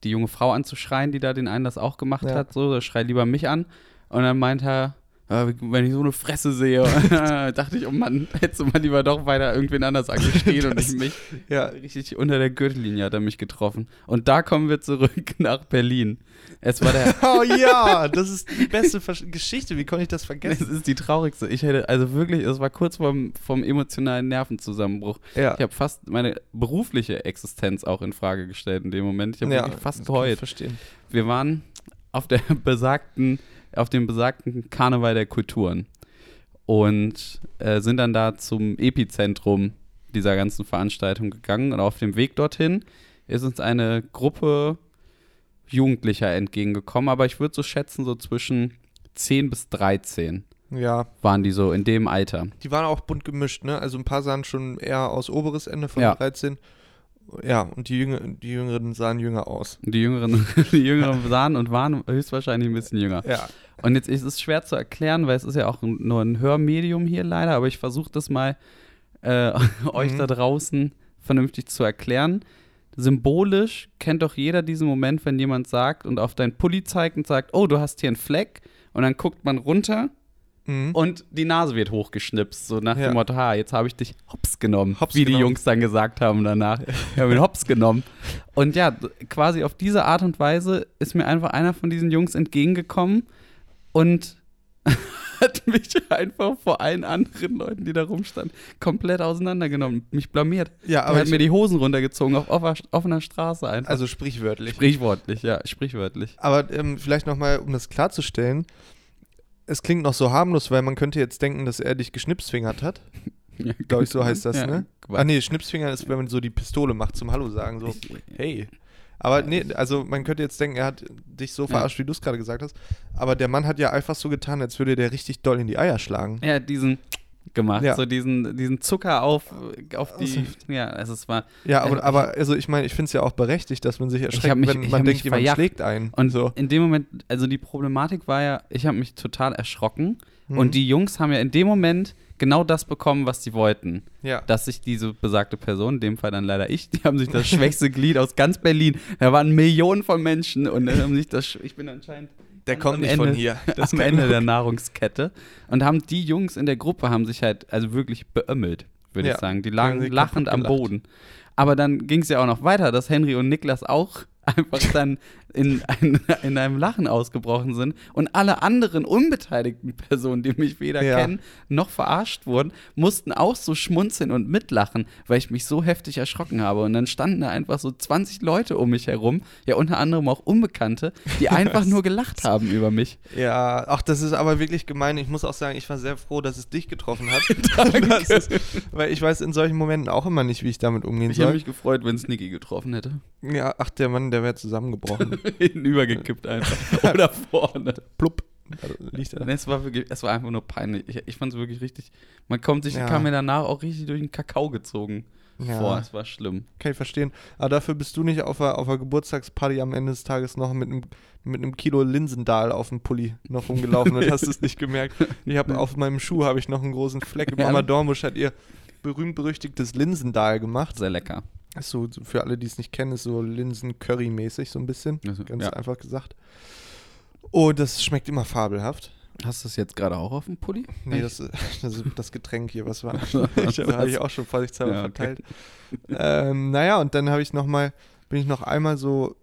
die junge Frau anzuschreien, die da den einen das auch gemacht Ja. hat. So, schrei lieber mich an. Und dann meint er, wenn ich so eine Fresse sehe, dachte ich, oh Mann, hättest du mal lieber doch weiter irgendwen anders angestehen und nicht mich. Ja, Richtig unter der Gürtellinie hat er mich getroffen. Und da kommen wir zurück nach Berlin. Es war der Oh ja, das ist die beste Versch Geschichte. Wie konnte ich das Es vergessen? ist die traurigste. Ich hätte, also wirklich, es war kurz vorm, vom emotionalen Nervenzusammenbruch. Ja. Ich habe fast meine berufliche Existenz auch in Frage gestellt in dem Moment. Ich habe wirklich fast geheult. verstehen. Wir waren auf der besagten, auf dem besagten Karneval der Kulturen und äh, sind dann da zum Epizentrum dieser ganzen Veranstaltung gegangen und auf dem Weg dorthin ist uns eine Gruppe Jugendlicher entgegengekommen, aber ich würde so schätzen, so zwischen 10 bis 13 Ja, waren die so in dem Alter. die waren auch bunt gemischt, ne? Also ein paar sahen schon eher aus oberes Ende von Ja. 13. Ja, und die, Jünger, die Jüngeren sahen jünger aus. Die Jüngeren, die Jüngeren sahen und waren höchstwahrscheinlich ein bisschen jünger. Ja. Und jetzt ist es schwer zu erklären, weil es ist ja auch nur ein Hörmedium hier leider, aber ich versuche das mal äh, euch Mhm. da draußen vernünftig zu erklären. Symbolisch kennt doch jeder diesen Moment, wenn jemand sagt und auf deinen Pulli zeigt und sagt, oh, du hast hier einen Fleck. Und dann guckt man runter Mhm. und die Nase wird hochgeschnipst, so nach Ja. dem Motto, ha, jetzt habe ich dich hops genommen, Hops wie die genommen. Jungs dann gesagt haben danach. Ich habe ihn hops genommen. Und ja, quasi auf diese Art und Weise ist mir einfach einer von diesen Jungs entgegengekommen und hat mich einfach vor allen anderen Leuten, die da rumstanden, komplett auseinandergenommen, mich blamiert. Ja, Er aber hat ich, mir die Hosen runtergezogen auf offener Straße einfach. also sprichwörtlich. sprichwörtlich, ja, sprichwörtlich. Aber ähm, vielleicht nochmal, um das klarzustellen, es klingt noch so harmlos, weil man könnte jetzt denken, dass er dich geschnipsfingert hat. Ja, Glaube ich, so heißt das, ja, ne? Quatsch. Ah nee, Schnipsfinger ist, wenn man so die Pistole macht zum Hallo sagen, so, hey. Aber nee, also man könnte jetzt denken, er hat dich so verarscht, wie du es gerade gesagt hast. Aber der Mann hat ja einfach so getan, als würde der richtig doll in die Eier schlagen. Er hat diesen gemacht, Ja. so diesen, diesen Zucker auf, auf die, Also- ja, also es war, Ja, aber, Äh, aber also ich meine, ich finde es ja auch berechtigt, dass man sich erschreckt, mich- wenn man denkt, jemand verjagt. schlägt einen. und so. in dem Moment, also die Problematik war ja, ich habe mich total erschrocken Mhm. und die Jungs haben ja in dem Moment genau das bekommen, was sie wollten. Ja. dass sich diese besagte Person, in dem Fall dann leider ich, die haben sich das schwächste Glied aus ganz Berlin, da waren Millionen von Menschen und dann haben sich das, ich bin anscheinend Der kommt nicht Ende, von hier. Das am Ende der Nahrungskette und haben die Jungs in der Gruppe haben sich halt also wirklich beömmelt, würde Ja, ich sagen. Die lagen lachend am. Boden. Aber dann ging es ja auch noch weiter, dass Henry und Niklas auch einfach dann in, ein, in einem Lachen ausgebrochen sind und alle anderen unbeteiligten Personen, die mich weder Ja. kennen noch verarscht wurden, mussten auch so schmunzeln und mitlachen, weil ich mich so heftig erschrocken habe. Und dann standen da einfach so 20 Leute um mich herum, ja unter anderem auch Unbekannte, die einfach nur gelacht haben über mich. Ja, ach, das ist aber wirklich gemein. Ich muss auch sagen, ich war sehr froh, dass es dich getroffen hat. Ist, weil ich weiß in solchen Momenten auch immer nicht, wie ich damit umgehen Ich hätte soll. mich gefreut, wenn es Niki getroffen hätte. Ja, ach, der Mann, der wäre zusammengebrochen. Hinten übergekippt einfach. Oder vorne. Plupp. Liegt er. Nee, es war wirklich, es war einfach nur peinlich. Ich, ich fand es wirklich richtig. Man kommt sich, Ja. kam mir danach auch richtig durch den Kakao gezogen Ja. vor. Es war schlimm. Kann ich verstehen. Aber dafür bist du nicht auf der, auf der Geburtstagsparty am Ende des Tages noch mit einem, mit einem Kilo Linsendahl auf dem Pulli noch rumgelaufen und hast es nicht gemerkt. Ich habe auf meinem Schuh habe ich noch einen großen Fleck. Ja, Mama ne? Dormusch hat ihr berühmt-berüchtigtes Linsendahl gemacht. Sehr lecker. Ist so, für alle, die es nicht kennen, ist so Linsen-Curry-mäßig so ein bisschen. Also, Ganz ja. einfach gesagt. Oh, das schmeckt immer fabelhaft. Hast du es jetzt gerade auch auf dem Pulli? Nee, das, ist- das das Getränk hier, was war. Ich habe ich auch schon vorsichtshalber Ja, okay. verteilt. ähm, naja, und dann habe ich noch mal, bin ich noch einmal so,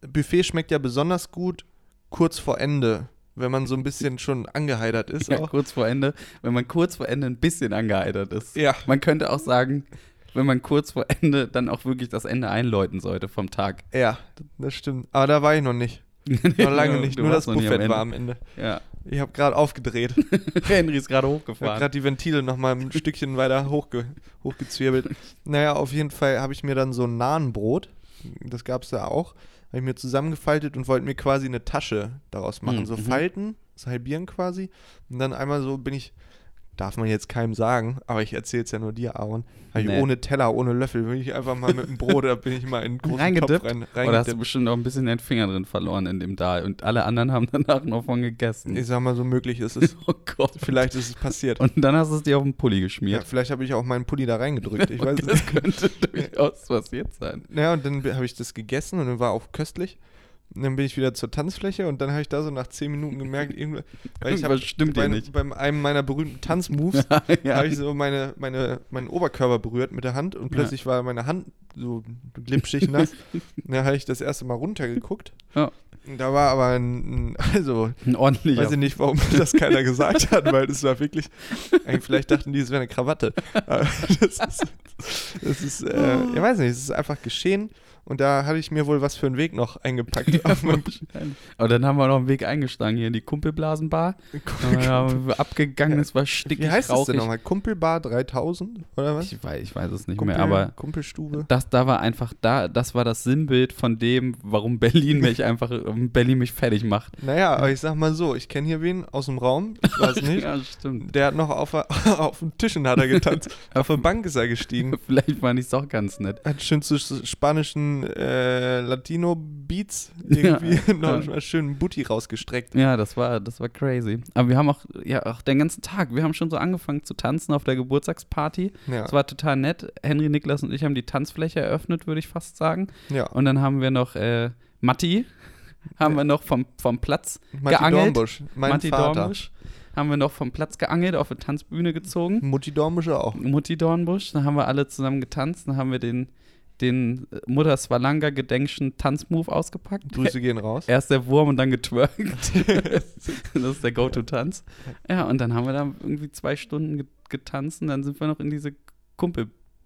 Buffet schmeckt ja besonders gut kurz vor Ende, wenn man so ein bisschen schon angeheitert ist. Ja, auch. kurz vor Ende, wenn man kurz vor Ende ein bisschen angeheitert ist. Ja. Man könnte auch sagen, wenn man kurz vor Ende dann auch wirklich das Ende einläuten sollte vom Tag. Ja, das stimmt. Aber da war ich noch nicht. Noch lange nicht, nur das nie am war am Ende. Ja. Ich habe gerade aufgedreht. Henry ist gerade Ich habe hochgefahren. gerade die Ventile noch mal ein Stückchen weiter hochge hochgezwirbelt. Naja, auf jeden Fall habe ich mir dann so ein Nahenbrot, das gab es da auch, habe ich mir zusammengefaltet und wollte mir quasi eine Tasche daraus machen. Mhm, So falten, das halbieren quasi. Und dann einmal so bin ich, darf man jetzt keinem sagen, aber ich erzähle es ja nur dir, Aaron. Habe ich Nee. ohne Teller, ohne Löffel, bin ich einfach mal mit dem Brot, da bin ich mal in einen großen Reingedippt? Topf rein, Oder hast du reingedippt. bestimmt auch ein bisschen den Finger drin verloren in dem da und alle anderen haben danach noch von gegessen. Ich sag mal, so möglich ist es. oh Gott. Vielleicht ist es passiert. Und dann hast du es dir auf den Pulli Ja, geschmiert. vielleicht habe ich auch meinen Pulli da reingedrückt. Ich weiß es das nicht. könnte durchaus passiert sein. Naja, und dann habe ich das gegessen und dann war auch köstlich. Und dann bin ich wieder zur Tanzfläche und dann habe ich da so nach 10 Minuten gemerkt, irgendwie, weil ich habe stimmt bei, nicht. bei einem meiner berühmten Tanzmoves ja. habe ich so meine, meine, meinen Oberkörper berührt mit der Hand und plötzlich war meine Hand so glitschig nass. dann habe ich das erste Mal runtergeguckt. Ja. Da war aber ein, also, Ein ordentlicher. weiß ich nicht, warum das keiner gesagt hat, weil das war wirklich, vielleicht dachten die, es wäre eine Krawatte. Aber das ist, das ist äh, ich weiß nicht, es ist einfach geschehen und da hatte ich mir wohl was für einen Weg noch eingepackt. auf meinem- Aber dann haben wir noch einen Weg eingeschlagen hier in die Kumpelblasenbar. Abgegangen, es war stickig Wie heißt das denn rauchig. nochmal? Kumpelbar 3000 oder was? Ich weiß, ich weiß es nicht Kumpel, mehr, aber Kumpelstube. das da war einfach da, das war das Sinnbild von dem, warum Berlin mich einfach, Berlin mich fertig macht. Naja, aber ich sag mal so, ich kenne hier wen aus dem Raum, ich weiß nicht. ja, stimmt. Der hat noch auf, auf dem Tischen hat er getanzt. auf der Bank ist er gestiegen. Vielleicht ich es auch ganz nett. Hat schön zu spanischen äh, Latino-Beats irgendwie Ja, noch einen Booty rausgestreckt. Ja, das war, das war crazy. Aber wir haben auch, ja, auch den ganzen Tag, wir haben schon so angefangen zu tanzen auf der Geburtstagsparty. Ja, Es war total nett. Henry, Niklas und ich haben die Tanzfläche eröffnet, würde ich fast sagen. ja. Und dann haben wir noch äh, Matti, haben wir noch vom, vom Platz, Matti geangelt. Dornbusch, mein Matti Vater. Dornbusch, haben wir noch vom Platz geangelt, auf eine Tanzbühne gezogen. Mutti Dornbusch auch. Mutti Dornbusch, dann haben wir alle zusammen getanzt, dann haben wir den, den äh, Mutter Swalanga Gedenkschen Tanzmove ausgepackt. Grüße gehen raus. Erst der Wurm und dann getwerkt. das ist der Go-To-Tanz. Ja, und dann haben wir da irgendwie zwei Stunden ge- getanzt und dann sind wir noch in diese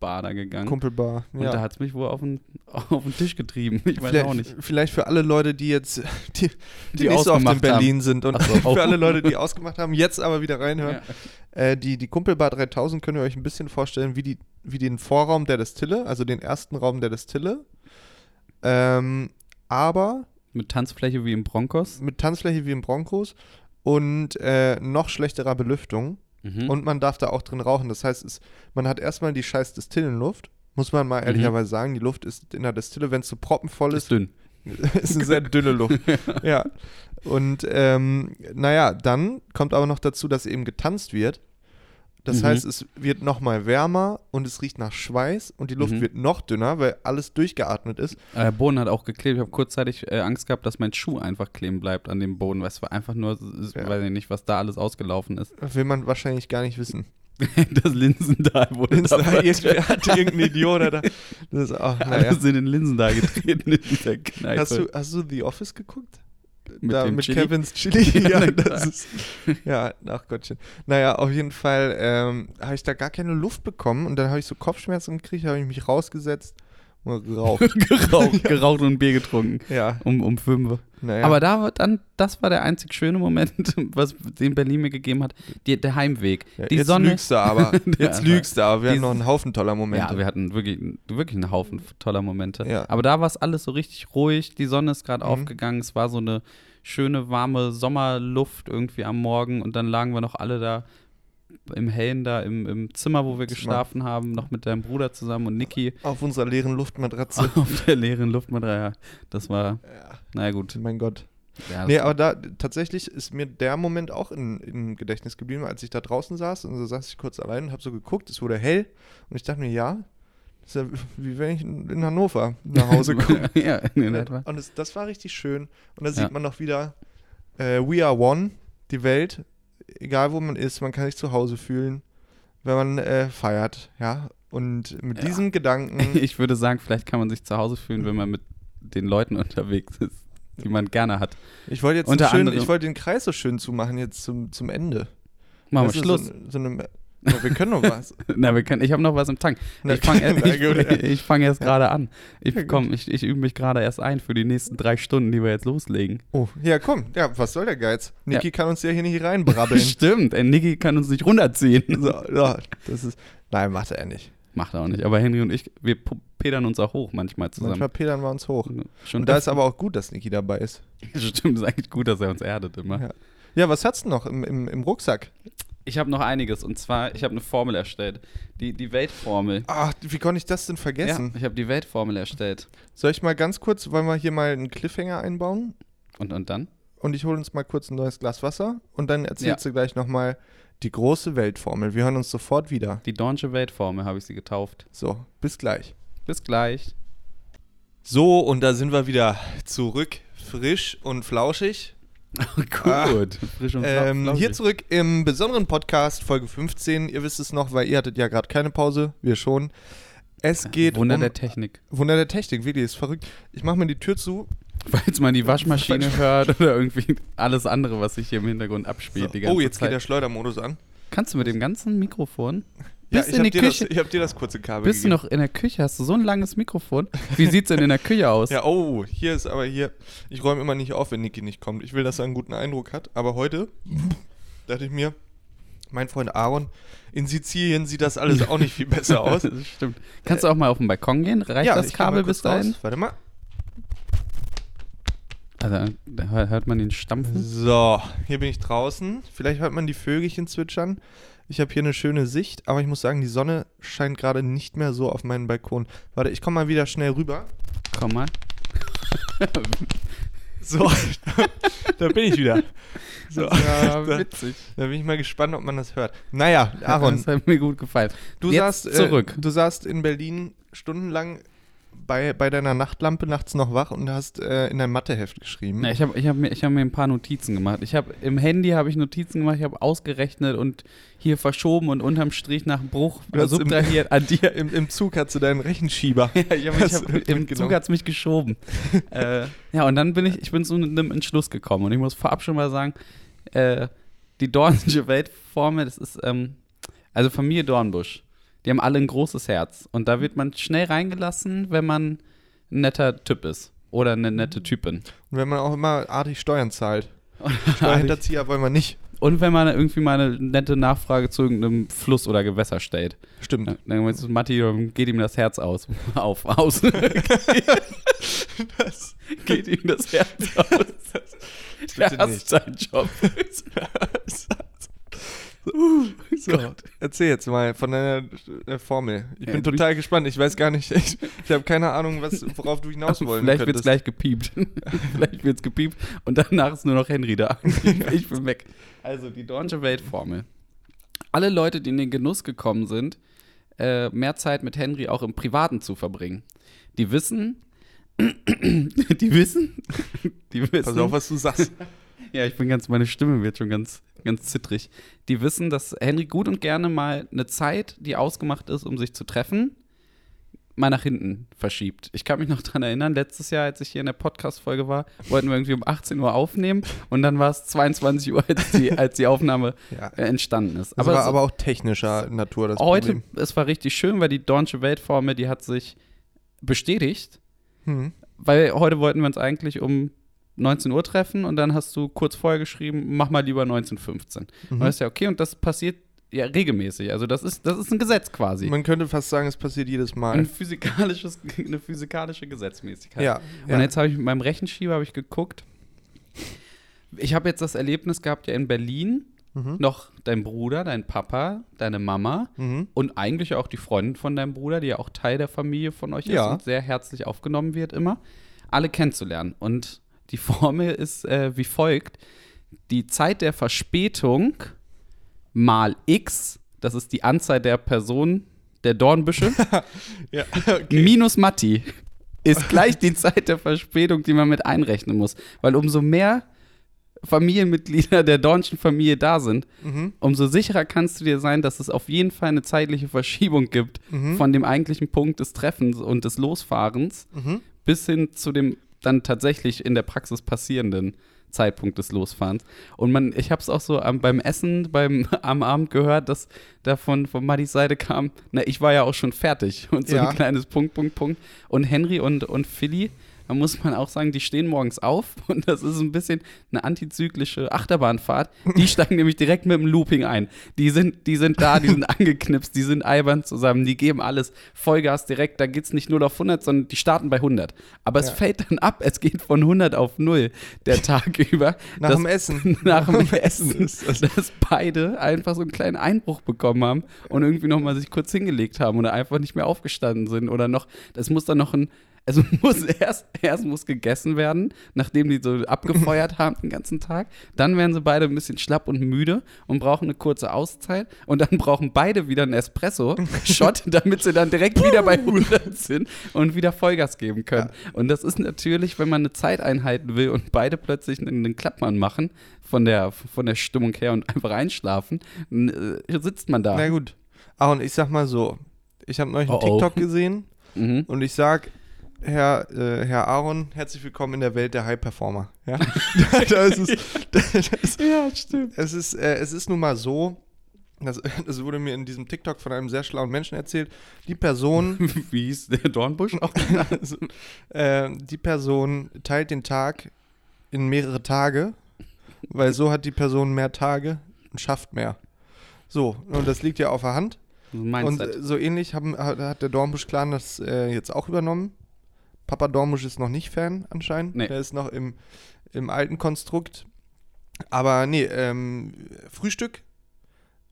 Kumpelbar da gegangen. Kumpelbar. und Ja. da hat es mich wohl auf den, auf den Tisch getrieben. Ich weiß vielleicht, auch nicht. vielleicht für alle Leute, die jetzt, die, die, Die nicht so oft in Berlin sind und so, für alle Leute, die ausgemacht haben, jetzt aber wieder reinhören. Ja. Äh, die, die Kumpelbar 3000 könnt ihr euch ein bisschen vorstellen wie, die, wie den Vorraum der Destille, also den ersten Raum der Destille. Ähm, aber Mit Tanzfläche wie im Broncos. mit Tanzfläche wie im Broncos und äh, noch schlechterer Belüftung. Mhm. Und man darf da auch drin rauchen. Das heißt, es, man hat erstmal die scheiß Destillenluft. Muss man mal Mhm. ehrlicherweise sagen, die Luft ist in der Destille, wenn es so proppenvoll ist ist, dünn. ist eine sehr dünne Luft. ja. Und ähm, naja, dann kommt aber noch dazu, dass eben getanzt wird. Das Mhm. heißt, es wird nochmal wärmer und es riecht nach Schweiß und die Luft Mhm. wird noch dünner, weil alles durchgeatmet ist. Äh, Der Boden hat auch geklebt. Ich habe kurzzeitig äh, Angst gehabt, dass mein Schuh einfach kleben bleibt an dem Boden. Weil es war einfach nur, ich Ja. weiß ich nicht, was da alles ausgelaufen ist. Will man wahrscheinlich gar nicht wissen. das Linsendal wurde da Irgendwer hat irgendein Idiot da. Das ist auch, naja. Alles in den Linsendal getreten in dieser Kneipe. Hast du, hast du The Office geguckt? Mit da, mit Chili? Kevins Chili. Ja, das ist, ja, ach Gottchen. Naja, auf jeden Fall ähm, habe ich da gar keine Luft bekommen und dann habe ich so Kopfschmerzen gekriegt, habe ich mich rausgesetzt geraucht. geraucht, geraucht und ein Bier getrunken. ja, Um, um fünf. naja. Aber da dann, das war der einzig schöne Moment, was den Berlin mir gegeben hat. Die, der Heimweg. ja, die jetzt Sonne. lügst du aber. Jetzt lügst du aber. Wir die- hatten noch einen Haufen toller Momente. Ja, wir hatten wirklich, wirklich einen Haufen toller Momente. Ja. Aber da war es alles so richtig ruhig. Die Sonne ist gerade Mhm. aufgegangen. Es war so eine schöne, warme Sommerluft irgendwie am Morgen. Und dann lagen wir noch alle da im Hellen da im, im Zimmer, wo wir Zimmer. geschlafen haben, noch mit deinem Bruder zusammen und Niki Auf unserer leeren Luftmatratze. auf der leeren Luftmatratze. Ja, das war, ja, naja gut. mein Gott. Ja, Nee, das- aber da tatsächlich ist mir der Moment auch in, im Gedächtnis geblieben, als ich da draußen saß und so saß ich kurz allein und habe so geguckt, es wurde hell und ich dachte mir, ja, das ist ja wie wenn ich in, Hannover nach Hause komme. ja, in etwa. und es, das war richtig schön und da Ja. sieht man noch wieder, äh, we are one, die Welt, egal wo man ist, man kann sich zu Hause fühlen, wenn man äh, feiert, ja. Und mit Ja. diesem Gedanken, Ich würde sagen, vielleicht kann man sich zu Hause fühlen, wenn man mit den Leuten unterwegs ist, die man gerne hat. ich wollte jetzt schön, ich wollte den Kreis so schön zumachen jetzt zum, zum Ende. Machen wir Schluss. So, so eine, Ja, wir können noch was. Na, wir können, ich habe noch was im Tank. Na, Ich fange erst, ich, ja. ich fang erst gerade an. Ich, Ja, komm, ich, ich übe mich gerade erst ein für die nächsten drei Stunden, die wir jetzt loslegen. Oh, ja, komm. Ja, was soll der Geiz? Niki kann uns ja hier nicht reinbrabbeln. Stimmt, ey, Niki kann uns nicht runterziehen. so, ja, das ist. Nein, macht er nicht. Macht er auch nicht. Aber Henry und ich, wir pedern uns auch hoch manchmal zusammen. Manchmal pedern wir uns hoch. Schon Und da ist aber auch gut, dass Niki dabei ist. Stimmt, ist eigentlich gut, dass er uns erdet immer. Ja. Ja, was hast du noch im, im, im Rucksack? Ich habe noch einiges und zwar, ich habe eine Formel erstellt. Die, die Weltformel. Ach, wie konnte ich das denn vergessen? Ja, ich habe die Weltformel erstellt. Soll ich mal ganz kurz, wollen wir hier mal einen Cliffhanger einbauen? Und, und dann? Und ich hole uns mal kurz ein neues Glas Wasser und dann erzählst Ja. du gleich nochmal die große Weltformel. Wir hören uns sofort wieder. Die Dornsche Weltformel habe ich sie getauft. So, bis gleich. Bis gleich. So, und da sind wir wieder zurück, frisch und flauschig. Gut. Frisch und Ähm, hier zurück im besonderen Podcast, Folge 15. Ihr wisst es noch, weil ihr hattet ja gerade keine Pause, wir schon. Es geht Wunder um der Technik. Wunder der Technik, wirklich, ist verrückt. Ich mache mir die Tür zu. Falls man die Waschmaschine hört oder irgendwie alles andere, was sich hier im Hintergrund abspielt. So. Oh, jetzt Zeit. geht der Schleudermodus an. Kannst du mit dem ganzen Mikrofon? Ja, Bist ich in habe dir, das- Küche? ich hab dir das kurze Kabel Bist du gegeben. noch in der Küche? Hast du so ein langes Mikrofon? Wie sieht's denn in der Küche aus? Ja, oh, hier ist aber hier. Ich räume immer nicht auf, wenn Niki nicht kommt. Ich will, dass er einen guten Eindruck hat. Aber heute dachte ich mir, mein Freund Aaron, in Sizilien sieht das alles auch nicht viel besser aus. Das stimmt. Kannst du auch mal auf den Balkon gehen? Reicht das ich geh mal Kabel bis dahin? raus. Warte mal. Also, da hör- hört man den Stampfen. So, hier bin ich draußen. Vielleicht hört man die Vögelchen zwitschern. Ich habe hier eine schöne Sicht, aber ich muss sagen, die Sonne scheint gerade nicht mehr so auf meinen Balkon. Warte, ich komme mal wieder schnell rüber. Komm mal. So, da bin ich wieder. So, Ja, da, witzig. da bin ich mal gespannt, ob man das hört. Naja, Aaron, Das hat mir gut gefallen. Du Jetzt saßt, zurück. Äh, du saßt in Berlin stundenlang bei, bei deiner Nachtlampe nachts noch wach und hast äh, in dein Matheheft geschrieben. Ja, ich habe ich hab mir, ich hab mir ein paar Notizen gemacht. Ich habe im Handy habe ich Notizen gemacht, ich habe ausgerechnet und hier verschoben und unterm Strich nach Bruch hast im- subtrahiert an dir. Im, Im Zug hast du deinen Rechenschieber. Ja, ich hab, ich hab, Im mitgenommen. Zug hat es mich geschoben. äh, ja, und dann bin ich, ich bin zu einem Entschluss gekommen. Und ich muss vorab schon mal sagen, äh, die Dornische Weltformel, das ist, ähm, also Familie Dornbusch, die haben alle ein großes Herz. Und da wird man schnell reingelassen, wenn man ein netter Typ ist. Oder eine nette Typin. Und wenn man auch immer artig Steuern zahlt. Steuerhinterzieher wollen wir nicht. Und wenn man irgendwie mal eine nette Nachfrage zu irgendeinem Fluss oder Gewässer stellt. Stimmt. Dann ist Matti, geht ihm das Herz aus. Auf, aus. Das, geht ihm das Herz aus. Der bitte hasst nicht. seinen Job. So, erzähl jetzt mal von deiner äh, Formel. Ich bin du- total gespannt. Ich weiß gar nicht, ich, ich habe keine Ahnung, was, worauf du hinaus wollen Vielleicht wird es gleich gepiept. Vielleicht wird es gepiept und danach ist nur noch Henry da. ich bin weg. Also die Dornsche Weltformel. Alle Leute, die in den Genuss gekommen sind, äh, mehr Zeit mit Henry auch im Privaten zu verbringen, die wissen, die wissen, die wissen, Pass auf, was du sagst. Ja, ich bin ganz, meine Stimme wird schon ganz, ganz zittrig. Die wissen, dass Henry gut und gerne mal eine Zeit, die ausgemacht ist, um sich zu treffen, mal nach hinten verschiebt. Ich kann mich noch dran erinnern, letztes Jahr, als ich hier in der Podcast-Folge war, wollten wir irgendwie um 18 Uhr aufnehmen und dann war es 22 Uhr, als die, als die Aufnahme Ja. äh, entstanden ist. Das war so- aber auch technischer Natur das heute, Problem. es war richtig schön, weil die Dornsche Weltformel, die hat sich bestätigt Hm. weil heute wollten wir uns eigentlich um 19 Uhr treffen und dann hast du kurz vorher geschrieben, mach mal lieber 19.15 Mhm. Weißt ja, okay, und das passiert ja regelmäßig. Also das ist, das ist ein Gesetz quasi. Man könnte fast sagen, es passiert jedes Mal. ein physikalisches, eine physikalische Gesetzmäßigkeit. Ja, ja. Und jetzt habe ich mit meinem Rechenschieber habe ich geguckt. Ich habe jetzt das Erlebnis gehabt, ja in Berlin Mhm. noch dein Bruder, dein Papa, deine Mama Mhm. und eigentlich auch die Freundin von deinem Bruder, die ja auch Teil der Familie von euch Ja. ist und sehr herzlich aufgenommen wird immer, alle kennenzulernen. Und die Formel ist äh, wie folgt: Die Zeit der Verspätung mal x, das ist die Anzahl der Personen der Dornbüsche, ja. Okay. minus Matti ist gleich die Zeit der Verspätung, die man mit einrechnen muss. Weil umso mehr Familienmitglieder der Dornschen Familie da sind, Mhm. umso sicherer kannst du dir sein, dass es auf jeden Fall eine zeitliche Verschiebung gibt Mhm. von dem eigentlichen Punkt des Treffens und des Losfahrens Mhm. bis hin zu dem dann tatsächlich in der Praxis passierenden Zeitpunkt des Losfahrens. Und man, ich habe es auch so am, beim Essen, beim am Abend gehört, dass da von, von Maddis Seite kam, na, ich war ja auch schon fertig. Und so Ja. ein kleines Punkt, Punkt, Punkt. Und Henry und, und Philly, da muss man auch sagen, die stehen morgens auf und das ist ein bisschen eine antizyklische Achterbahnfahrt. Die steigen nämlich direkt mit dem Looping ein. Die sind, die sind da, die sind angeknipst, die sind albern zusammen, die geben alles Vollgas direkt. Da geht es nicht 0 auf 100, sondern die starten bei 100. Aber es Ja. fällt dann ab, es geht von 100 auf 0 der Tag über. Nach Das- dem Essen. nach dem Essen, dass beide einfach so einen kleinen Einbruch bekommen haben und irgendwie nochmal sich kurz hingelegt haben oder einfach nicht mehr aufgestanden sind oder noch, das muss dann noch ein, also muss erst, erst muss gegessen werden, nachdem die so abgefeuert haben den ganzen Tag, dann werden sie beide ein bisschen schlapp und müde und brauchen eine kurze Auszeit und dann brauchen beide wieder einen Espresso-Shot, damit sie dann direkt wieder bei 100 sind und wieder Vollgas geben können. Und das ist natürlich, wenn man eine Zeit einhalten will und beide plötzlich einen, Klappmann machen, von der, von der Stimmung her und einfach einschlafen, äh, sitzt man da. Na gut. Aaron, ich sag mal so. Ich habe neulich einen Oh, oh. TikTok gesehen Mhm. und ich sag, Herr, äh, Herr Aaron, herzlich willkommen in der Welt der High-Performer. Ja? da ist es, das ist, Ja, stimmt. es, ist, äh, es ist nun mal so, das, das wurde mir in diesem TikTok von einem sehr schlauen Menschen erzählt, die Person Wie hieß der Dornbusch auch? also, äh, die Person teilt den Tag in mehrere Tage, weil so hat die Person mehr Tage und schafft mehr. So, und das liegt ja auf der Hand. Und Mindset. äh, so ähnlich haben, hat, hat der Dornbusch-Clan das äh, jetzt auch übernommen. Papa Dornbusch ist noch nicht Fan anscheinend. Nee. Der ist noch im, im alten Konstrukt. Aber nee, ähm, Frühstück.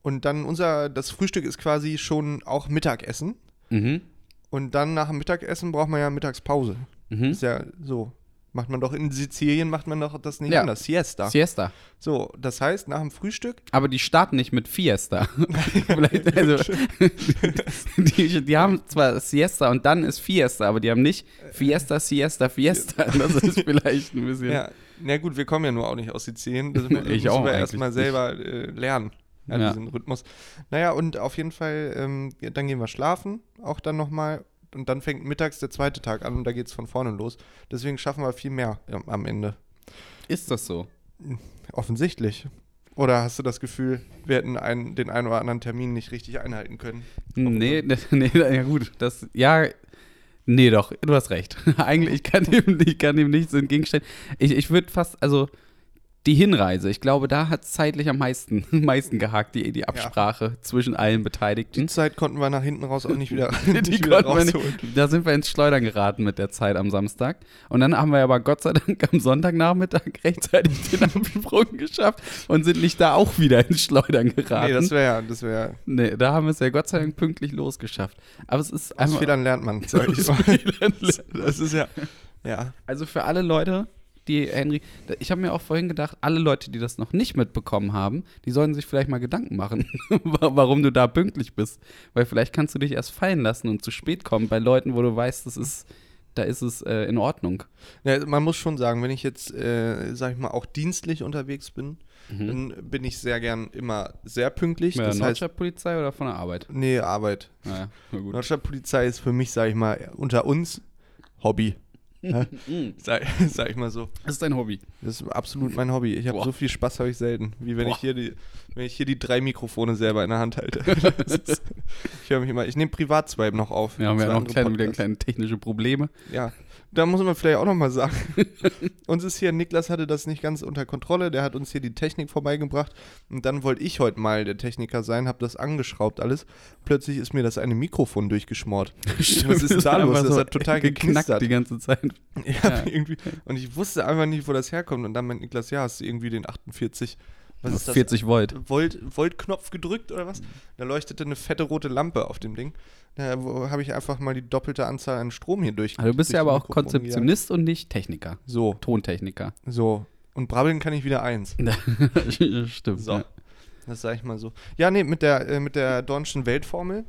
Und dann unser, das Frühstück ist quasi schon auch Mittagessen. mhm. Und dann nach dem Mittagessen braucht man ja Mittagspause. Mhm. Ist ja so. Macht man doch in Sizilien, macht man doch das nicht Ja. anders. Siesta. Siesta. So, das heißt, nach dem Frühstück, Aber die starten nicht mit Fiesta. Vielleicht, also, die, die haben zwar Siesta und dann ist Fiesta, aber die haben nicht Fiesta, Siesta, Fiesta. Das ist vielleicht ein bisschen. ja, na gut, wir kommen ja nur auch nicht aus Sizilien. Das müssen Ich wir auch erstmal eigentlich selber äh, lernen, ja, Ja. diesen Rhythmus. Naja, und auf jeden Fall, ähm, dann gehen wir schlafen, auch dann nochmal. Und dann fängt mittags der zweite Tag an und da geht es von vorne los. Deswegen schaffen wir viel mehr am Ende. Ist das so? Offensichtlich. Oder hast du das Gefühl, wir hätten einen, den einen oder anderen Termin nicht richtig einhalten können? Nee, nee, nee, ja gut, das, ja, nee doch, du hast recht. Eigentlich, ich kann dem, ich kann dem nichts entgegenstellen. Ich, ich würde fast, also die Hinreise, ich glaube, da hat es zeitlich am meisten, am meisten gehakt, die, die Absprache zwischen allen Die Beteiligten. Zeit konnten wir nach hinten raus auch nicht wieder, Die nicht wieder konnten wir nicht, rausholen. da sind wir ins Schleudern geraten mit der Zeit am Samstag. Und dann haben wir aber Gott sei Dank am Sonntagnachmittag rechtzeitig den Absprung geschafft und sind nicht da auch wieder ins Schleudern geraten. Nee, das wäre, das wäre, Nee, da haben wir es ja Gott sei Dank pünktlich losgeschafft. Aber es ist aus einfach. Fehlern lernt man, sag ich mal. Das ist ja, ja. Also für alle Leute, die Henry, ich habe mir auch vorhin gedacht, alle Leute, die das noch nicht mitbekommen haben, die sollen sich vielleicht mal Gedanken machen, wa- warum du da pünktlich bist. Weil vielleicht kannst du dich erst fallen lassen und zu spät kommen bei Leuten, wo du weißt, das ist, da ist es äh, in Ordnung. ja. Man muss schon sagen, wenn ich jetzt, äh, sag ich mal, auch dienstlich unterwegs bin, Mhm. dann bin ich sehr gern immer sehr pünktlich. Bei der das Nordstadtpolizei oder von der Arbeit? nee, Arbeit. Naja, na gut. Nordstadtpolizei ist für mich, sag ich mal, unter uns Hobby. Ja, sag, sag ich mal so. Das ist dein Hobby. Das ist absolut mein Hobby. Ich habe so viel Spaß habe ich selten, wie wenn Boah. ich hier die, wenn ich hier die drei Mikrofone selber in der Hand halte. Ist, ich höre mich immer. Ich nehme Privatswipe noch auf. Wir haben ja noch kleine, wieder kleine technische Probleme. Ja, da muss man vielleicht auch noch mal sagen. uns ist hier, Niklas hatte das nicht ganz unter Kontrolle, der hat uns hier die Technik vorbeigebracht und dann wollte ich heute mal der Techniker sein, habe das angeschraubt alles. Plötzlich ist mir das eine Mikrofon durchgeschmort. Was ist da los? Das hat total geknistert. die ganze Zeit. Ja, Ja. irgendwie. Und ich wusste einfach nicht, wo das herkommt. Und dann meint Niklas, ja, hast du irgendwie den 48, was ist das? 40 Volt. Volt, Voltknopf gedrückt oder was? Da leuchtete eine fette rote Lampe auf dem Ding. Da habe ich einfach mal die doppelte Anzahl an Strom hier durch. Also du bist durch ja aber auch Mikrofone gejagt. Konzeptionist und nicht Techniker. So, Tontechniker. so. Und brabbeln kann ich wieder eins. Stimmt. So. Ja. Das sage ich mal so. Ja, nee, mit der, äh, mit der Dornschen Weltformel,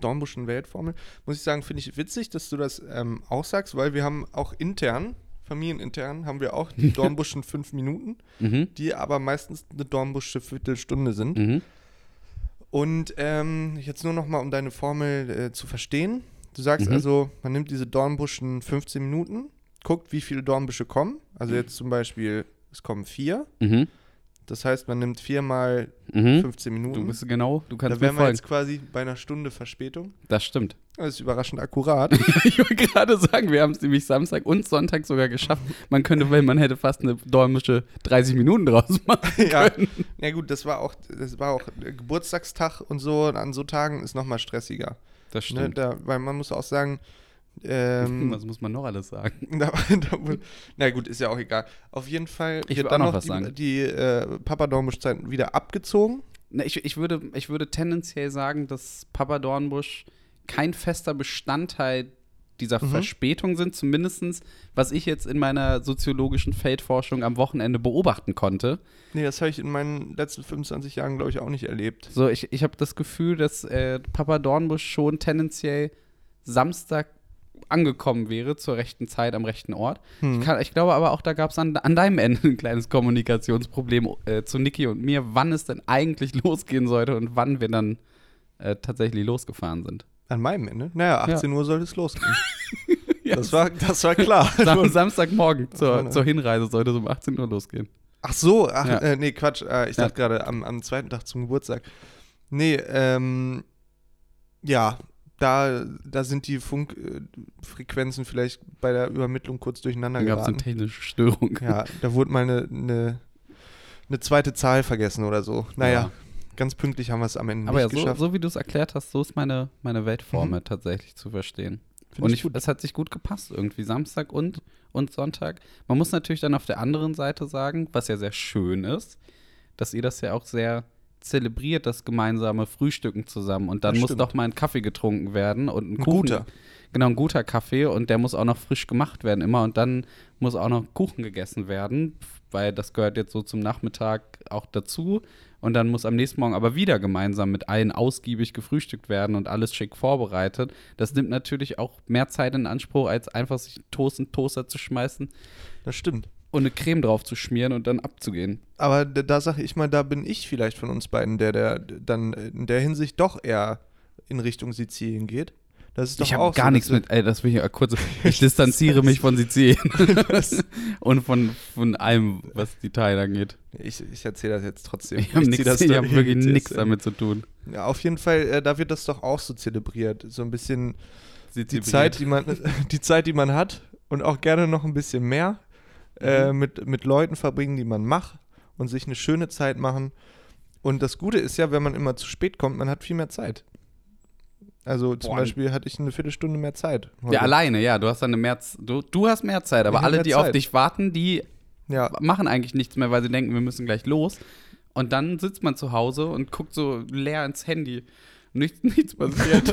Dornbuschen Weltformel, muss ich sagen, finde ich witzig, dass du das ähm, auch sagst, weil wir haben auch intern, familienintern, haben wir auch die Dornbuschen fünf Minuten, Mhm. die aber meistens eine Dornbusche Viertelstunde sind. Mhm. Und ähm, jetzt nur noch mal, um deine Formel äh, zu verstehen. Du sagst Mhm. also, man nimmt diese Dornbuschen 15 Minuten, guckt, wie viele Dornbüsche kommen. Also jetzt zum Beispiel es kommen vier. Das heißt, man nimmt viermal Mhm. 15 Minuten. Du bist genau, du da kannst mir wären wir folgen. jetzt quasi bei einer Stunde Verspätung. Das stimmt. Das ist überraschend akkurat. Ich wollte gerade sagen, wir haben es nämlich Samstag und Sonntag sogar geschafft. Man könnte, wenn man hätte fast eine däumische 30 Minuten draus machen ja. können. ja gut, das war auch, das war auch äh, Geburtstagstag und so. Und an so Tagen ist noch mal stressiger. Das Ne? stimmt. Da, weil man muss auch sagen, ähm, Was muss man noch alles sagen? da, na gut, ist ja auch egal. Auf jeden Fall Ich wird dann noch noch was die, sagen. die äh, Papadormusch-Zeit wieder abgezogen. Na, ich, ich, würde, ich würde tendenziell sagen, dass Papa Dornbusch kein fester Bestandteil dieser Mhm. Verspätung sind, zumindest was ich jetzt in meiner soziologischen Feldforschung am Wochenende beobachten konnte. Nee, das habe ich in meinen letzten 25 Jahren, glaube ich, auch nicht erlebt. So, ich, ich habe das Gefühl, dass äh, Papa Dornbusch schon tendenziell Samstag angekommen wäre zur rechten Zeit am rechten Ort. Hm. Ich, kann, ich glaube aber auch, da gab es an, an deinem Ende ein kleines Kommunikationsproblem äh, zu Niki und mir, wann es denn eigentlich losgehen sollte und wann wir dann äh, tatsächlich losgefahren sind. An meinem Ende? Naja, 18 Uhr sollte es losgehen. Ja, Das, war, das war klar. Sam Samstagmorgen zur, ne? zur Hinreise sollte es um 18 Uhr losgehen. Ach so, ach, Ja. äh, nee, Quatsch. Äh, ich Ja. dachte gerade am, am zweiten Tag zum Geburtstag. Nee, ähm, ja, da, da sind die Funkfrequenzen vielleicht bei der Übermittlung kurz durcheinander Dann gab es eine geraten. technische Störung. Ja, da wurde mal eine, eine, eine zweite Zahl vergessen oder so. Naja, Ja. ganz pünktlich haben wir es am Ende Aber ja, nicht so, geschafft. so wie du es erklärt hast, so ist meine, meine Weltformel tatsächlich zu verstehen. Find und ich ich, es hat sich gut gepasst irgendwie, Samstag und, und Sonntag. Man muss natürlich dann auf der anderen Seite sagen, was ja sehr schön ist, dass ihr das ja auch sehr zelebriert, das gemeinsame Frühstücken zusammen. Und dann Das muss stimmt. doch mal ein Kaffee getrunken werden und ein, Ein Kuchen. guter. Genau, ein guter Kaffee und der muss auch noch frisch gemacht werden immer. Und dann muss auch noch Kuchen gegessen werden, weil das gehört jetzt so zum Nachmittag auch dazu. Und dann muss am nächsten Morgen aber wieder gemeinsam mit allen ausgiebig gefrühstückt werden und alles schick vorbereitet. Das nimmt natürlich auch mehr Zeit in Anspruch, als einfach sich Toast den Toaster zu schmeißen Das stimmt. Und eine Creme drauf zu schmieren und dann abzugehen. Aber da, da sage ich mal, da bin ich vielleicht von uns beiden, der, der dann in der Hinsicht doch eher in Richtung Sizilien geht. Das ist doch ich habe auch gar so, nichts mit, ey, das will ich ja kurz. Ich distanziere mich von Sizilien und von, von allem, was die Teile angeht. Ich, ich erzähle das jetzt trotzdem. Ich habe hab wirklich nichts damit zu tun. Ja, auf jeden Fall, äh, da wird das doch auch so zelebriert. So ein bisschen die. Zeit, die man, die Zeit, die man hat und auch gerne noch ein bisschen mehr äh, Mhm. mit, mit Leuten verbringen, die man macht und sich eine schöne Zeit machen. Und das Gute ist ja, wenn man immer zu spät kommt, man hat viel mehr Zeit. Also zum Boah. Beispiel hatte ich eine Viertelstunde mehr Zeit. heute. Ja, alleine, ja. Du hast dann eine mehr, du, du hast mehr Zeit, aber Ich alle, die auf Zeit. dich warten, die Ja, machen eigentlich nichts mehr, weil sie denken, wir müssen gleich los. Und dann sitzt man zu Hause und guckt so leer ins Handy. Nichts, nichts passiert.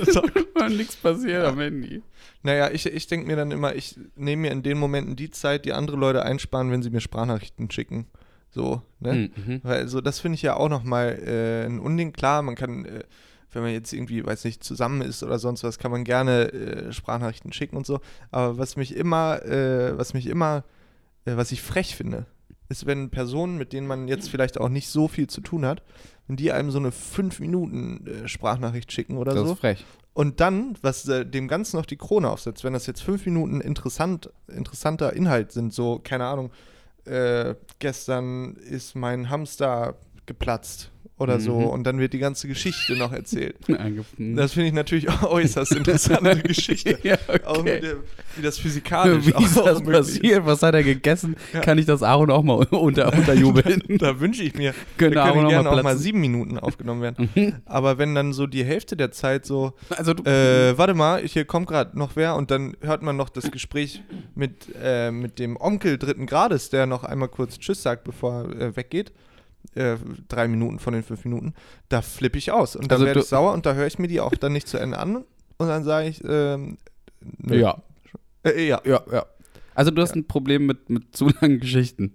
nichts passiert am Handy. naja, ich, ich denke mir dann immer, ich nehme mir in den Momenten die Zeit, die andere Leute einsparen, wenn sie mir Sprachnachrichten schicken. So, ne? Mhm. Weil so, das finde ich ja auch nochmal äh, ein Unding. Klar, man kann, äh, wenn man jetzt irgendwie, weiß nicht, zusammen ist oder sonst was, kann man gerne äh, Sprachnachrichten schicken und so. Aber was mich immer, äh, was mich immer, äh, was ich frech finde, ist, wenn Personen, mit denen man jetzt vielleicht auch nicht so viel zu tun hat, wenn die einem so eine 5 Minuten äh, Sprachnachricht schicken oder Das so. ist frech. Und dann, was äh, dem Ganzen noch die Krone aufsetzt, wenn das jetzt fünf Minuten interessant, interessanter Inhalt sind, so, keine Ahnung, äh, gestern ist mein Hamster geplatzt oder so Mhm. und dann wird die ganze Geschichte noch erzählt. Eingefunden. Das finde ich natürlich auch äußerst interessante Geschichte. ja, Auch okay. mit der, wie das physikalisch Wie ist auch das passiert? Was hat er gegessen? Ja. Kann ich das Aaron auch mal unter, unterjubeln? Da wünsche ich mir, Könnte da können auch gerne mal auch mal sieben Minuten aufgenommen werden. Mhm. Aber wenn dann so die Hälfte der Zeit so, Also du, Äh, warte mal, hier kommt gerade noch wer und dann hört man noch das Gespräch mit, äh, mit dem Onkel dritten Grades, der noch einmal kurz Tschüss sagt, bevor er äh, weggeht. Äh, drei Minuten von den fünf Minuten. Da flippe ich aus und dann Also werde ich sauer und da höre ich mir die auch dann nicht zu Ende an und dann sage ich, ähm, nö. ja, Äh, ja. ja, ja. Also du hast ein Problem mit, mit zu langen Geschichten.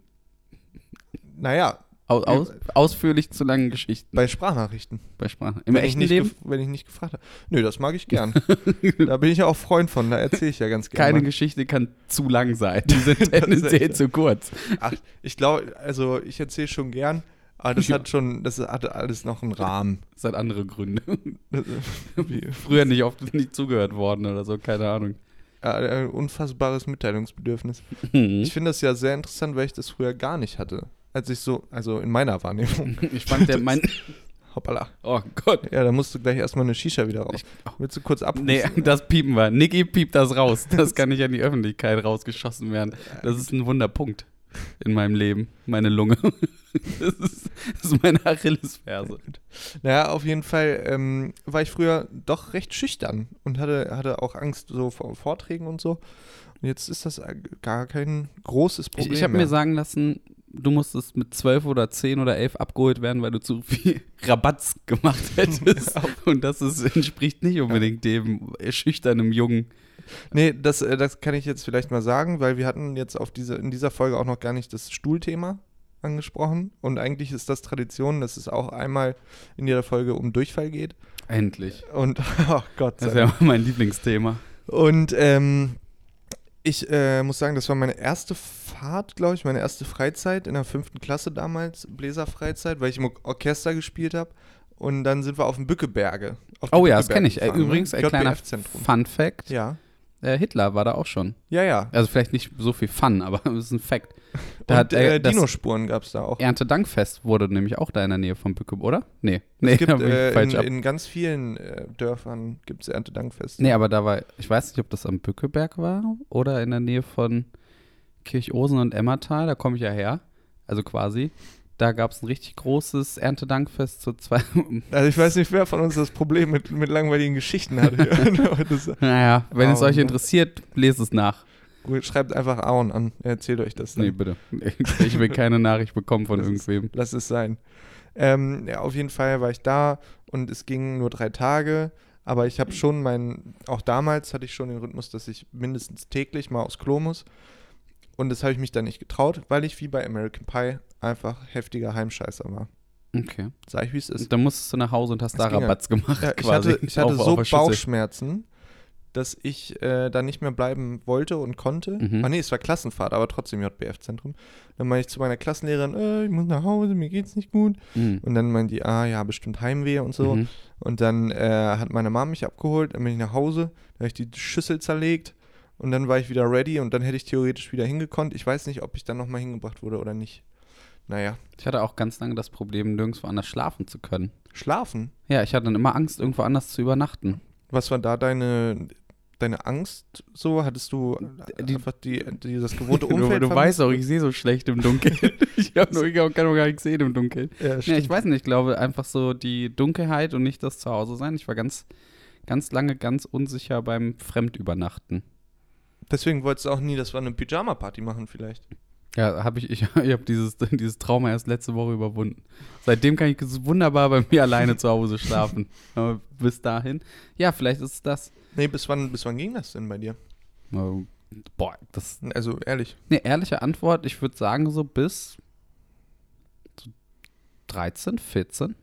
Naja, Aus, aus, ausführlich zu langen Geschichten bei Sprachnachrichten. bei Sprache. Im wenn ich echten nicht Leben Wenn ich nicht gefragt habe. Nö, das mag ich gern. da bin ich ja auch Freund von, da erzähle ich ja ganz gerne. keine mal. Geschichte kann zu lang sein. Die sind tendenziell zu kurz. Ach, ich glaube, also ich erzähle schon gern, aber das Ja. hat schon, das hat alles noch einen Rahmen. Das hat andere Gründe. Das- Früher nicht oft nicht zugehört worden oder so, keine Ahnung. Ein unfassbares Mitteilungsbedürfnis. Mhm. Ich finde das ja sehr interessant, weil ich das früher gar nicht hatte. Als ich so, also in meiner Wahrnehmung. Ich fand der mein. Hoppala. Oh Gott. Ja, da musst du gleich erstmal eine Shisha wieder raus. Ich- Willst du kurz ab? Nee, das piepen wir. Niki piept das raus. Das kann nicht an die Öffentlichkeit rausgeschossen werden. Das ist ein Wunderpunkt in meinem Leben. Meine Lunge. Das ist, das ist meine Achillesferse. Naja, auf jeden Fall ähm, war ich früher doch recht schüchtern und hatte, hatte auch Angst so vor Vorträgen und so. Und jetzt ist das gar kein großes Ich, Problem ich habe mehr. mir sagen lassen, du musstest mit 12 oder 10 oder 11 abgeholt werden, weil du zu viel Rabatz gemacht hättest. Und das ist, entspricht nicht unbedingt dem schüchternen Jungen. Nee, das, äh, das kann ich jetzt vielleicht mal sagen, weil wir hatten jetzt auf diese, in dieser Folge auch noch gar nicht das Stuhlthema angesprochen. Und eigentlich ist das Tradition, dass es auch einmal in jeder Folge um Durchfall geht. Endlich. Und, oh Gott sei Das ist ja mein Lieblingsthema. Und ähm, ich äh, muss sagen, das war meine erste Fahrt, glaube ich, meine erste Freizeit in der fünften Klasse damals, Bläserfreizeit, weil ich im Or- Orchester gespielt habe. Und dann sind wir auf dem Bückeberge. auf Oh ja, das Bückeberge kenne ich. Äh, gefahren, ne? Übrigens, ein kleiner. Fun Fact. Ja, Äh, Hitler war da auch schon. ja, ja. Also vielleicht nicht so viel Fun, aber es ist ein Fact. Da Und hat, äh, das Dinospuren gab es da auch. Erntedankfest wurde nämlich auch da in der Nähe von Bücke, oder? Nee. Nee, es gibt äh, in, in ganz vielen äh, Dörfern gibt es Erntedankfeste. Nee, aber da war, ich weiß nicht, ob das am Bückeberg war oder in der Nähe von Kirchosen und Emmertal, da komme ich ja her. Also quasi. Da gab es ein richtig großes Erntedankfest zu zwei. Also ich weiß nicht, wer von uns das Problem mit, mit langweiligen Geschichten hat. Naja, wenn es Oh, euch ne? interessiert, lest es nach. schreibt einfach Aaron an. Er erzählt euch das dann. Nee, bitte. Ich will keine Nachricht bekommen von Das ist- irgendwem. Lass es sein. Ähm, ja, auf jeden Fall war ich da und es ging nur drei Tage. Aber ich habe schon meinen, auch damals hatte ich schon den Rhythmus, dass ich mindestens täglich mal aufs Klo muss. Und das habe ich mich dann nicht getraut, weil ich wie bei American Pie einfach heftiger Heimscheißer war. Okay. Sag ich, wie es ist. Dann musstest du nach Hause und hast Das da. Rabatz gemacht. Ja, ich quasi. hatte, ich hatte Auf- so auf. Bauchschmerzen, dass ich äh, da nicht mehr bleiben wollte und konnte. Mhm. Ah nee, es war Klassenfahrt, aber trotzdem JBF-Zentrum. Dann meinte ich zu meiner Klassenlehrerin, äh, ich muss nach Hause, mir geht's nicht gut. Mhm. Und dann meinte die, ah ja, bestimmt Heimweh und so. Mhm. Und dann äh, hat meine Mom mich abgeholt, dann bin ich nach Hause, da habe ich die Schüssel zerlegt und dann war ich wieder ready und dann hätte ich theoretisch wieder hingekonnt. Ich weiß nicht, ob ich dann nochmal hingebracht wurde oder nicht. Naja, Ich hatte auch ganz lange das Problem, nirgendwo anders schlafen zu können. schlafen. Ja, ich hatte dann immer Angst, irgendwo anders zu übernachten. Was war da deine, deine Angst so? Hattest du Die- einfach die, die, das gewohnte Du, Umfeld du vermisst? weißt auch, ich sehe so schlecht im Dunkeln. ich hab nur, ich kann auch gar nicht sehen im Dunkeln. Ja, stimmt. ich weiß nicht, ich glaube einfach so die Dunkelheit und nicht das Zuhause sein. Ich war ganz, ganz lange ganz unsicher beim Fremdübernachten. Deswegen wolltest du auch nie, dass wir eine Pyjama-Party machen vielleicht. Ja, habe ich, ich, ich habe dieses, dieses Trauma erst letzte Woche überwunden. Seitdem kann ich wunderbar bei mir alleine zu Hause schlafen. Aber bis dahin, ja, vielleicht ist es das. Nee, bis wann, bis wann ging das denn bei dir? Boah, das Also ehrlich. eine ehrliche Antwort. Ich würde sagen, so bis so 13, 14.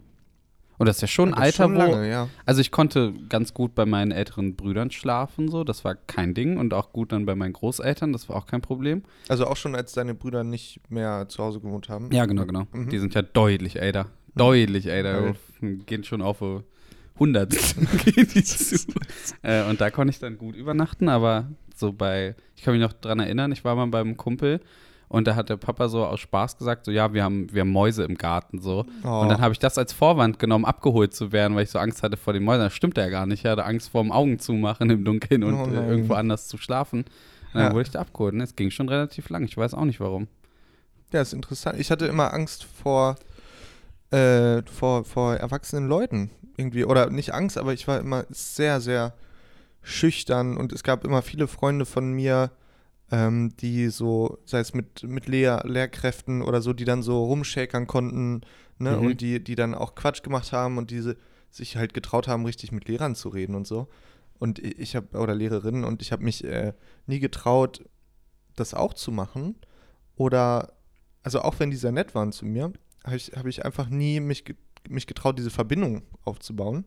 Und das ist ja schon ein Alter, schon wo. lange, ja. Also ich konnte ganz gut bei meinen älteren Brüdern schlafen, so, das war kein Ding. Und auch gut dann bei meinen Großeltern, das war auch kein Problem. Also auch schon, als deine Brüder nicht mehr zu Hause gewohnt haben. Ja, genau, genau. Mhm. Die sind ja deutlich älter. Deutlich älter. Geil. Gehen schon auf so 100 gehen die zu. äh, und da konnte ich dann gut übernachten, aber so bei, ich kann mich noch dran erinnern, ich war mal beim Kumpel und da hat der Papa so aus Spaß gesagt, so ja, wir haben, wir haben Mäuse im Garten so. Oh. Und dann habe ich das als Vorwand genommen, abgeholt zu werden, weil ich so Angst hatte vor den Mäusen. Das stimmt ja gar nicht. Ich hatte Angst vor dem Augen zu machen im Dunkeln und Oh äh, irgendwo anders zu schlafen. Und dann Ja. wurde ich da abgeholt. Und es ging schon relativ lang. Ich weiß auch nicht warum. Ja, ist interessant. Ich hatte immer Angst vor, äh, vor, vor erwachsenen Leuten irgendwie. Oder nicht Angst, aber ich war immer sehr, sehr schüchtern und es gab immer viele Freunde von mir, ähm, die so, sei es mit, mit Lehr Lehrkräften oder so, die dann so rumschäkern konnten, ne, Mhm. und die, die dann auch Quatsch gemacht haben und diese sich halt getraut haben, richtig mit Lehrern zu reden und so. Und ich habe, oder Lehrerinnen, und ich habe mich äh, nie getraut, das auch zu machen. Oder, also auch wenn die sehr nett waren zu mir, habe ich, hab ich einfach nie mich, mich getraut, diese Verbindung aufzubauen.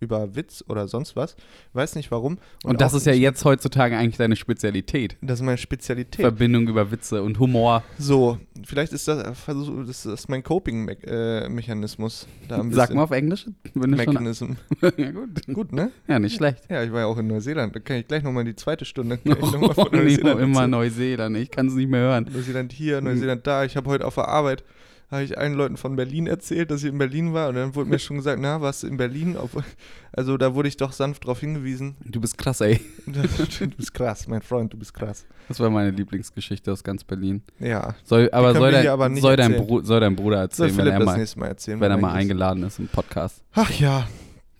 Über Witz oder sonst was. Weiß nicht warum. Und, das auch ist ja jetzt heutzutage eigentlich deine Spezialität. Das ist meine Spezialität. Verbindung über Witze und Humor. So, vielleicht ist das, versuch, das ist mein Coping-Mechanismus. Ein Sag mal auf Englisch. Mechanism. ja, gut. Gut, ne? Ja, nicht schlecht. Ja, ich war ja auch in Neuseeland. Da kann ich gleich nochmal die zweite Stunde. Oh, Neuseeland immer. Neuseeland. Ich kann es nicht mehr hören. Neuseeland hier. Neuseeland da. Ich habe heute auf der Arbeit, habe ich allen Leuten von Berlin erzählt, dass ich in Berlin war. Und dann wurde mir schon gesagt, na, warst du in Berlin? Auf, also da wurde ich doch sanft drauf hingewiesen. Du bist krass, ey. du bist krass, mein Freund, du bist krass. Das war meine Lieblingsgeschichte aus ganz Berlin. Ja. Soll, aber soll, dein, aber soll, dein soll dein Bruder Soll erzählen, wenn er, das mal, Mal erzählen. wenn er mal eingeladen ist im Podcast. Ach ja.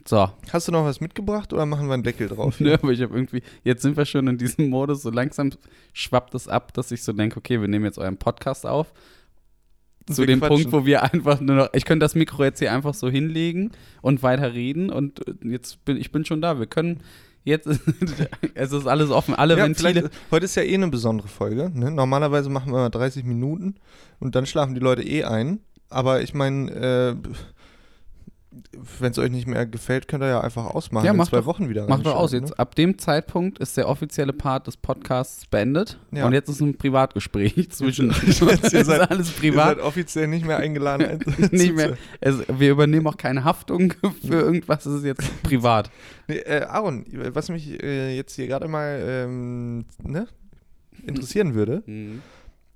So, Hast du noch was mitgebracht oder machen wir einen Deckel drauf? ne, aber ich habe irgendwie, jetzt sind wir schon in diesem Modus, so langsam schwappt es ab, dass ich so denke, okay, wir nehmen jetzt euren Podcast auf. Zu Wir dem quatschen. Punkt, wo wir einfach nur noch, ich könnte das Mikro jetzt hier einfach so hinlegen und weiter reden und äh, jetzt bin ich bin schon da. Wir können jetzt, es ist alles offen, alle Ja, Ventile. heute ist ja eh eine besondere Folge. Ne? Normalerweise machen wir mal 30 Minuten und dann schlafen die Leute eh ein. Aber ich meine, äh, wenn es euch nicht mehr gefällt, könnt ihr ja einfach ausmachen. Ja, in mach zwei doch- Wochen wieder. Mach doch aus. reinschauen, Jetzt ab dem Zeitpunkt ist der offizielle Part des Podcasts beendet. Ja. Und jetzt ist ein Privatgespräch zwischen. Jetzt- es ihr seid- alles Ne? Ihr privat. seid offiziell nicht mehr eingeladen. nicht mehr. Es, wir übernehmen auch keine Haftung für irgendwas. Es ist jetzt privat. Nee, äh, Aaron, was mich äh, jetzt hier gerade mal ähm, ne, interessieren würde,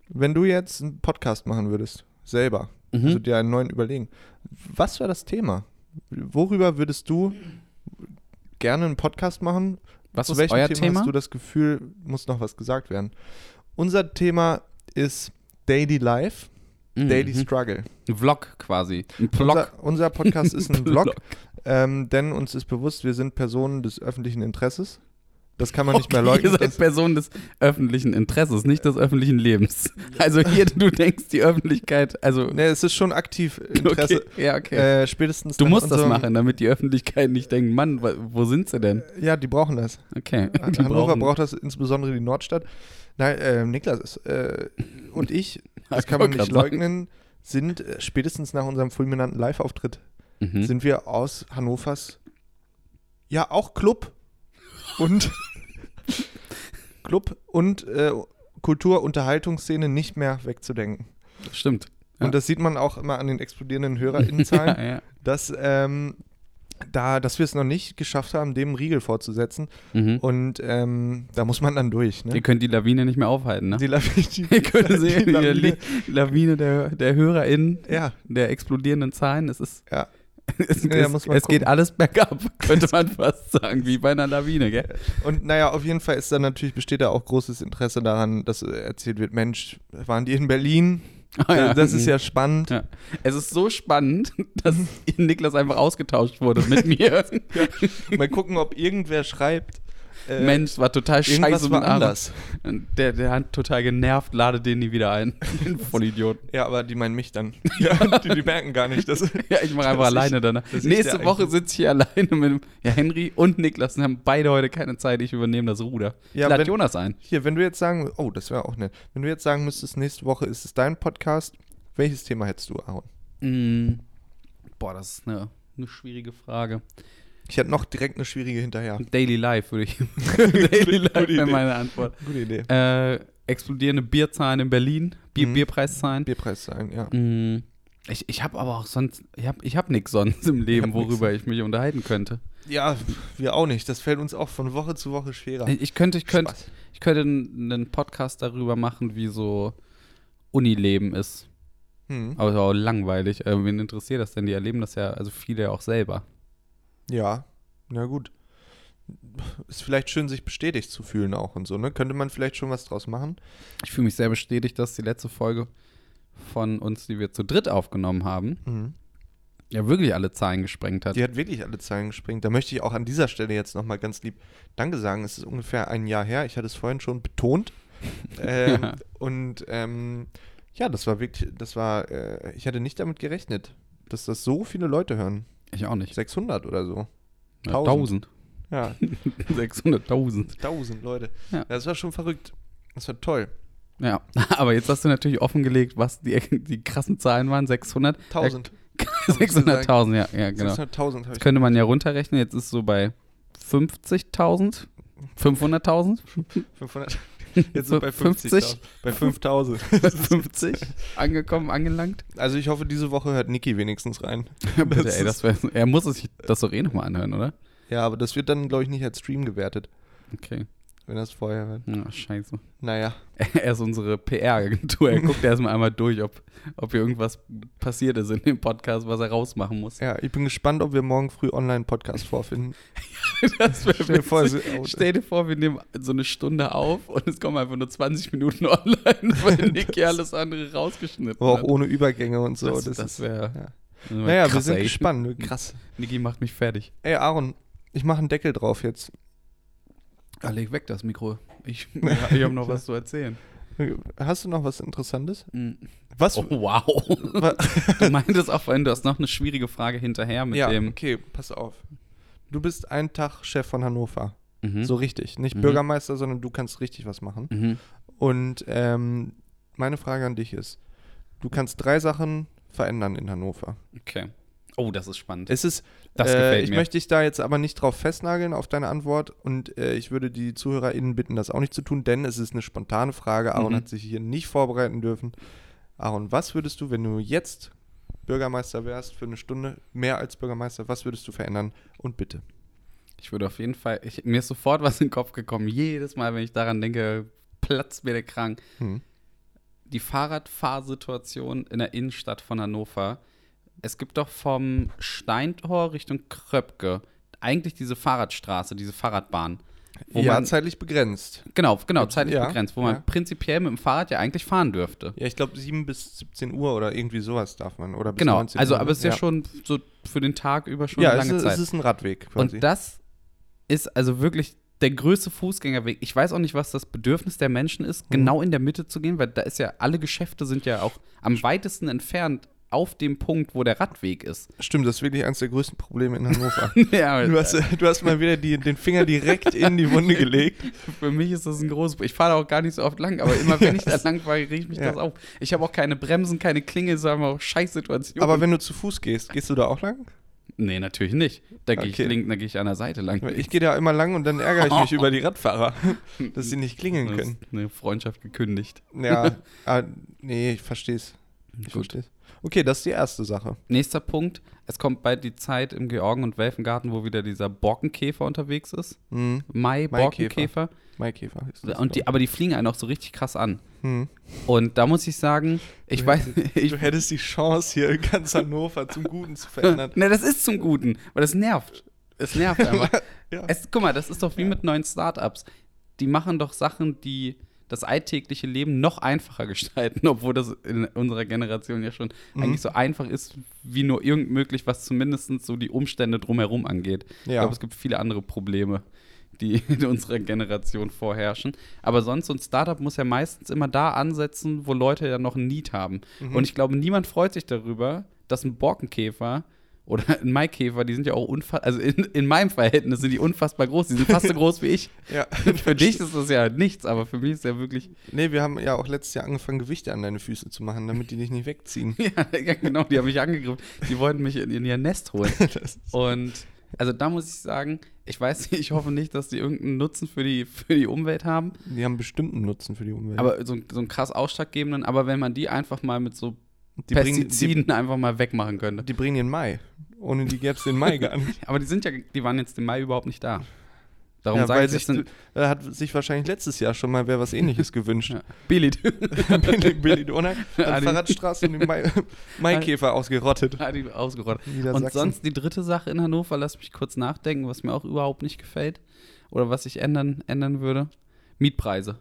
wenn du jetzt einen Podcast machen würdest, selber, Mhm. also dir einen neuen überlegen, was wäre das Thema? Worüber würdest du gerne einen Podcast machen? Was Zu ist welchem euer Thema, Thema? hast du das Gefühl, muss noch was gesagt werden? Unser Thema ist Daily Life, Mhm. Daily Struggle. Ein Vlog quasi. Ein Vlog. Unser, unser Podcast ist ein Vlog. Vlog, ähm, denn uns ist bewusst, wir sind Personen des öffentlichen Interesses. Das kann man nicht mehr Okay, leugnen. Ihr seid Person des öffentlichen Interesses, nicht des öffentlichen Lebens. Also hier, du denkst, die Öffentlichkeit, also. ne, es ist schon aktiv Interesse. Okay, ja, okay. Äh, spätestens du musst das machen, damit die Öffentlichkeit nicht denkt, Mann, wo sind sie denn? Ja, die brauchen das. Okay. Die Hannover brauchen- braucht das insbesondere die Nordstadt. Nein, äh, Niklas äh, und ich, das kann man wollte nicht leugnen, sind äh, spätestens nach unserem fulminanten Live-Auftritt, Mhm. sind wir aus Hannovers, ja auch Club und Club und äh, Kultur-Unterhaltungsszene nicht mehr wegzudenken. Stimmt. Ja. Und das sieht man auch immer an den explodierenden HörerInnenzahlen. Ja, ja. dass, ähm, da, dass wir es noch nicht geschafft haben, dem Riegel vorzusetzen. Mhm. Und ähm, da muss man dann durch. Ihr Ne? könnt die Lawine nicht mehr aufhalten, ne? Die Lawine. Die, Ihr könnt sehen, die. Lawine, Lawine der, der HörerInnen, Ja, der explodierenden Zahlen. Es ist. Ja. Es, Ja, es, es geht alles bergab, könnte man fast sagen, wie bei einer Lawine, gell? und naja, auf jeden Fall ist da natürlich, besteht da auch großes Interesse daran, dass äh, erzählt wird, Mensch, waren die in Berlin? Ah, Äh, das ist ja spannend. Ja. Es ist so spannend, dass Niklas einfach ausgetauscht wurde mit mir. Mal gucken, ob irgendwer schreibt. Äh, Mensch, war total scheiße war anders. Der, der hat total genervt, lade den nie wieder ein. Den Vollidiot. Ja, aber die meinen mich dann. Ja, die, die merken gar nicht, dass. Ja, ich mache einfach ich- alleine dann. dass ich Nächste Woche sitze ich hier alleine mit dem, ja, Henry und Niklas und haben beide heute keine Zeit. Ich übernehme das Ruder. Ja, ich lade wenn- Jonas ein. Hier, wenn du jetzt sagen, oh, das wäre auch nett. Wenn du jetzt sagen müsstest, nächste Woche ist es dein Podcast, welches Thema hättest du, Aaron? Mm. Boah, das ist eine, eine schwierige Frage. Ich hätte noch direkt eine schwierige hinterher. Daily Life würde ich. Daily Life wäre meine Antwort. Gute Idee. Äh, explodierende Bierzahlen in Berlin. Bier, Mhm. Bierpreiszahlen. Bierpreis sein, ja. Mm. Ich, ich habe aber auch sonst, ich habe ich hab nichts sonst im Leben, nix. worüber ich mich unterhalten könnte. Ja, wir auch nicht. Das fällt uns auch von Woche zu Woche schwerer. Ich ich könnte, ich könnte, Spaß. ich könnte einen einen Podcast darüber machen, wie so Unileben ist. Hm. Aber ist auch langweilig. Äh, wen interessiert das denn? Die erleben das ja, also viele ja auch selber. Ja, na gut. Ist vielleicht schön, sich bestätigt zu fühlen auch und so, ne? Könnte man vielleicht schon was draus machen? Ich fühle mich sehr bestätigt, dass die letzte Folge von uns, die wir zu dritt aufgenommen haben, ja wirklich alle Zahlen gesprengt hat. Die hat wirklich alle Zahlen gesprengt. Da möchte ich auch an dieser Stelle jetzt nochmal ganz lieb Danke sagen. Es ist ungefähr ein Jahr her. Ich hatte es vorhin schon betont. ähm, Ja. Und ähm, ja, das war wirklich, das war, äh, ich hatte nicht damit gerechnet, dass das so viele Leute hören. Ich auch nicht. 600 oder so. Ja, 1000. 1000. Ja, 600.000. 1000 Leute. Ja. Das war schon verrückt. Das war toll. Ja, aber jetzt hast du natürlich offengelegt, was die, die krassen Zahlen waren. 600. 1000. hab ich gesagt. 600.000, ja, ja, genau. 600.000 habe Das könnte man ja runterrechnen. Jetzt ist es so bei 50.000, 500.000, 500. Jetzt sind wir bei 50. 50? Bei 5000. 50 angekommen, angelangt. Also ich hoffe, diese Woche hört Niki wenigstens rein. Bitte, Das ey, das wär, er muss es sich das doch eh nochmal anhören, oder? Ja, aber das wird dann, glaube ich, nicht als Stream gewertet, Okay. Wenn das vorher wird. Ja, scheiße. Naja. Er ist unsere PR-Agentur. Er guckt erstmal einmal durch, ob, ob hier irgendwas passiert ist in dem Podcast, was er rausmachen muss. Ja, ich bin gespannt, ob wir morgen früh online einen Podcast vorfinden. Das wär Stell dir vor, oh, Stell dir vor, wir nehmen so eine Stunde auf und es kommen einfach nur 20 Minuten online, weil Niki alles andere rausgeschnitten Aber auch hat. ohne Übergänge und so. das Das, das wäre. ja. Naja, wir krass, sind ey. gespannt. Krass. Niki macht mich fertig. Ey, Aaron, ich mache einen Deckel drauf jetzt. Ah, leg weg das Mikro. Ich, ich habe noch was zu erzählen. Hast du noch was Interessantes? Mhm. Was? Oh, wow. Du meintest auch vorhin, du hast noch eine schwierige Frage hinterher mit ja, dem. okay, pass auf. Du bist ein Tag Chef von Hannover. Mhm. So richtig. Nicht Mhm. Bürgermeister, sondern du kannst richtig was machen. Mhm. Und ähm, meine Frage an dich ist: Du kannst drei Sachen verändern in Hannover. Okay. Oh, das ist spannend. Es ist, Das äh, gefällt ich mir. möchte dich da jetzt aber nicht drauf festnageln auf deine Antwort und äh, ich würde die ZuhörerInnen bitten, das auch nicht zu tun, denn es ist eine spontane Frage. Aaron Mhm. hat sich hier nicht vorbereiten dürfen. Aaron, was würdest du, wenn du jetzt Bürgermeister wärst für eine Stunde, mehr als Bürgermeister, was würdest du verändern? Und bitte. Ich würde auf jeden Fall, ich, mir ist sofort was in den Kopf gekommen. Jedes Mal, wenn ich daran denke, platzt mir der Krank. Hm. Die Fahrradfahrsituation in der Innenstadt von Hannover. Es gibt doch vom Steintor Richtung Kröpke eigentlich diese Fahrradstraße, diese Fahrradbahn. Wo ja, man, zeitlich begrenzt. genau, genau, zeitlich Ja, begrenzt, wo man ja. prinzipiell mit dem Fahrrad ja eigentlich fahren dürfte. Ja, ich glaube 7 bis 17 Uhr oder irgendwie sowas darf man. Oder bis Genau, 19 also Uhr. aber es ist ja, schon so für den Tag über schon ja, eine es lange ist, Zeit. es ist ein Radweg quasi. Und das ist also wirklich der größte Fußgängerweg. Ich weiß auch nicht, was das Bedürfnis der Menschen ist, Mhm. genau in der Mitte zu gehen, weil da ist ja, alle Geschäfte sind ja auch am weitesten entfernt auf dem Punkt, wo der Radweg ist. Stimmt, das ist wirklich eines der größten Probleme in Hannover. ja, Du hast, du hast mal wieder die, den Finger direkt in die Wunde gelegt. für mich ist das ein großes Ich fahre da auch gar nicht so oft lang, aber immer wenn ich da lang fahre, riecht mich Ja. das auf. Ich habe auch keine Bremsen, keine Klingel, es ist einfach auch Scheißsituation. Aber wenn du zu Fuß gehst, gehst du da auch lang? nee, natürlich nicht. Da gehe Okay. ich link, da gehe ich an der Seite lang. Ich gehe da immer lang und dann ärgere ich mich über die Radfahrer, dass sie nicht klingeln Das können. eine Freundschaft gekündigt. Ja, ah, nee, ich versteh's. Ich Gut. versteh's. Okay, das ist die erste Sache. Nächster Punkt. Es kommt bald die Zeit im Georgen- und Welfengarten, wo wieder dieser Borkenkäfer unterwegs ist. Hm, Mai, Maikäfer. Borkenkäfer. Maikäfer ist das. Und die, aber die fliegen einen auch so richtig krass an. hm. Und da muss ich sagen, ich Du weiß, ich, Du hättest die Chance, hier ganz Hannover zum Guten zu verändern. ne, das ist zum Guten, weil das nervt. Es nervt einfach. Ja. es, guck mal, das ist doch wie mit neuen Startups. Die machen doch Sachen, die das alltägliche Leben noch einfacher gestalten, obwohl das in unserer Generation ja schon Mhm. eigentlich so einfach ist, wie nur irgend möglich, was zumindest so die Umstände drumherum angeht. Ich Ja. glaube, es gibt viele andere Probleme, die in unserer Generation vorherrschen. Aber sonst, so ein Startup muss ja meistens immer da ansetzen, wo Leute ja noch ein Need haben. Mhm. Und ich glaube, niemand freut sich darüber, dass ein Borkenkäfer oder ein Maikäfer, die sind ja auch unfassbar, also in, in meinem Verhältnis sind die unfassbar groß. Die sind fast so groß wie ich. Ja. Für dich ist das ja nichts, aber für mich ist ja wirklich, Nee, wir haben ja auch letztes Jahr angefangen, Gewichte an deine Füße zu machen, damit die dich nicht wegziehen. ja, ja genau, die haben mich angegriffen. Die wollten mich in, in ihr Nest holen. Und also da muss ich sagen, ich weiß nicht, ich hoffe nicht, dass die irgendeinen Nutzen für die, für die Umwelt haben. Die haben bestimmten Nutzen für die Umwelt. Aber so, so einen krass ausschlaggebenden, aber wenn man die einfach mal mit so die bringen, die, Pestiziden einfach mal wegmachen könnte. die bringen den Mai. Ohne die gäbe es den Mai gar nicht. Aber die sind ja, die waren jetzt im Mai überhaupt nicht da. Darum ja, sage weil sich, äh, hat sich wahrscheinlich letztes Jahr schon mal wer was ähnliches gewünscht. Ja. Billy. Billy, Billy Donner hat Adi. Fahrradstraße und den Mai, Maikäfer ausgerottet. die ausgerottet. Und sonst die dritte Sache in Hannover, lass mich kurz nachdenken, was mir auch überhaupt nicht gefällt oder was ich ändern, ändern würde. Mietpreise.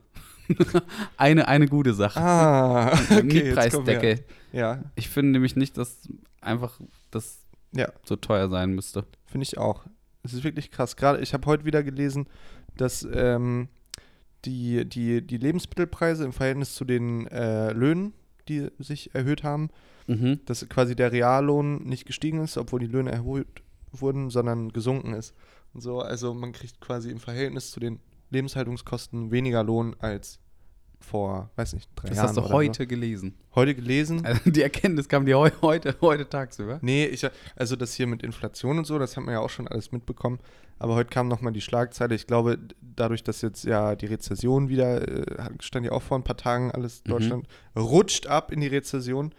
eine, eine gute Sache. Ah, okay. Mietpreisdeckel. Ja, Ich finde nämlich nicht, dass einfach das Ja. so teuer sein müsste. finde ich auch. Es ist wirklich krass. Gerade, ich habe heute wieder gelesen, dass ähm, die, die, die Lebensmittelpreise im Verhältnis zu den äh, Löhnen, die sich erhöht haben, Mhm. dass quasi der Reallohn nicht gestiegen ist, obwohl die Löhne erhöht wurden, sondern gesunken ist. Und so, also man kriegt quasi im Verhältnis zu den Lebenshaltungskosten weniger Lohn als vor, weiß nicht, drei Das Jahren. hast du oder heute gelesen. So. Heute gelesen. Also die Erkenntnis kam dir heu heute, heute tagsüber. Nee, ich, also das hier mit Inflation und so, das hat man ja auch schon alles mitbekommen. Aber heute kam nochmal die Schlagzeile. Ich glaube, dadurch, dass jetzt ja die Rezession wieder, äh, stand ja auch vor ein paar Tagen alles, Mhm. Deutschland rutscht ab in die Rezession.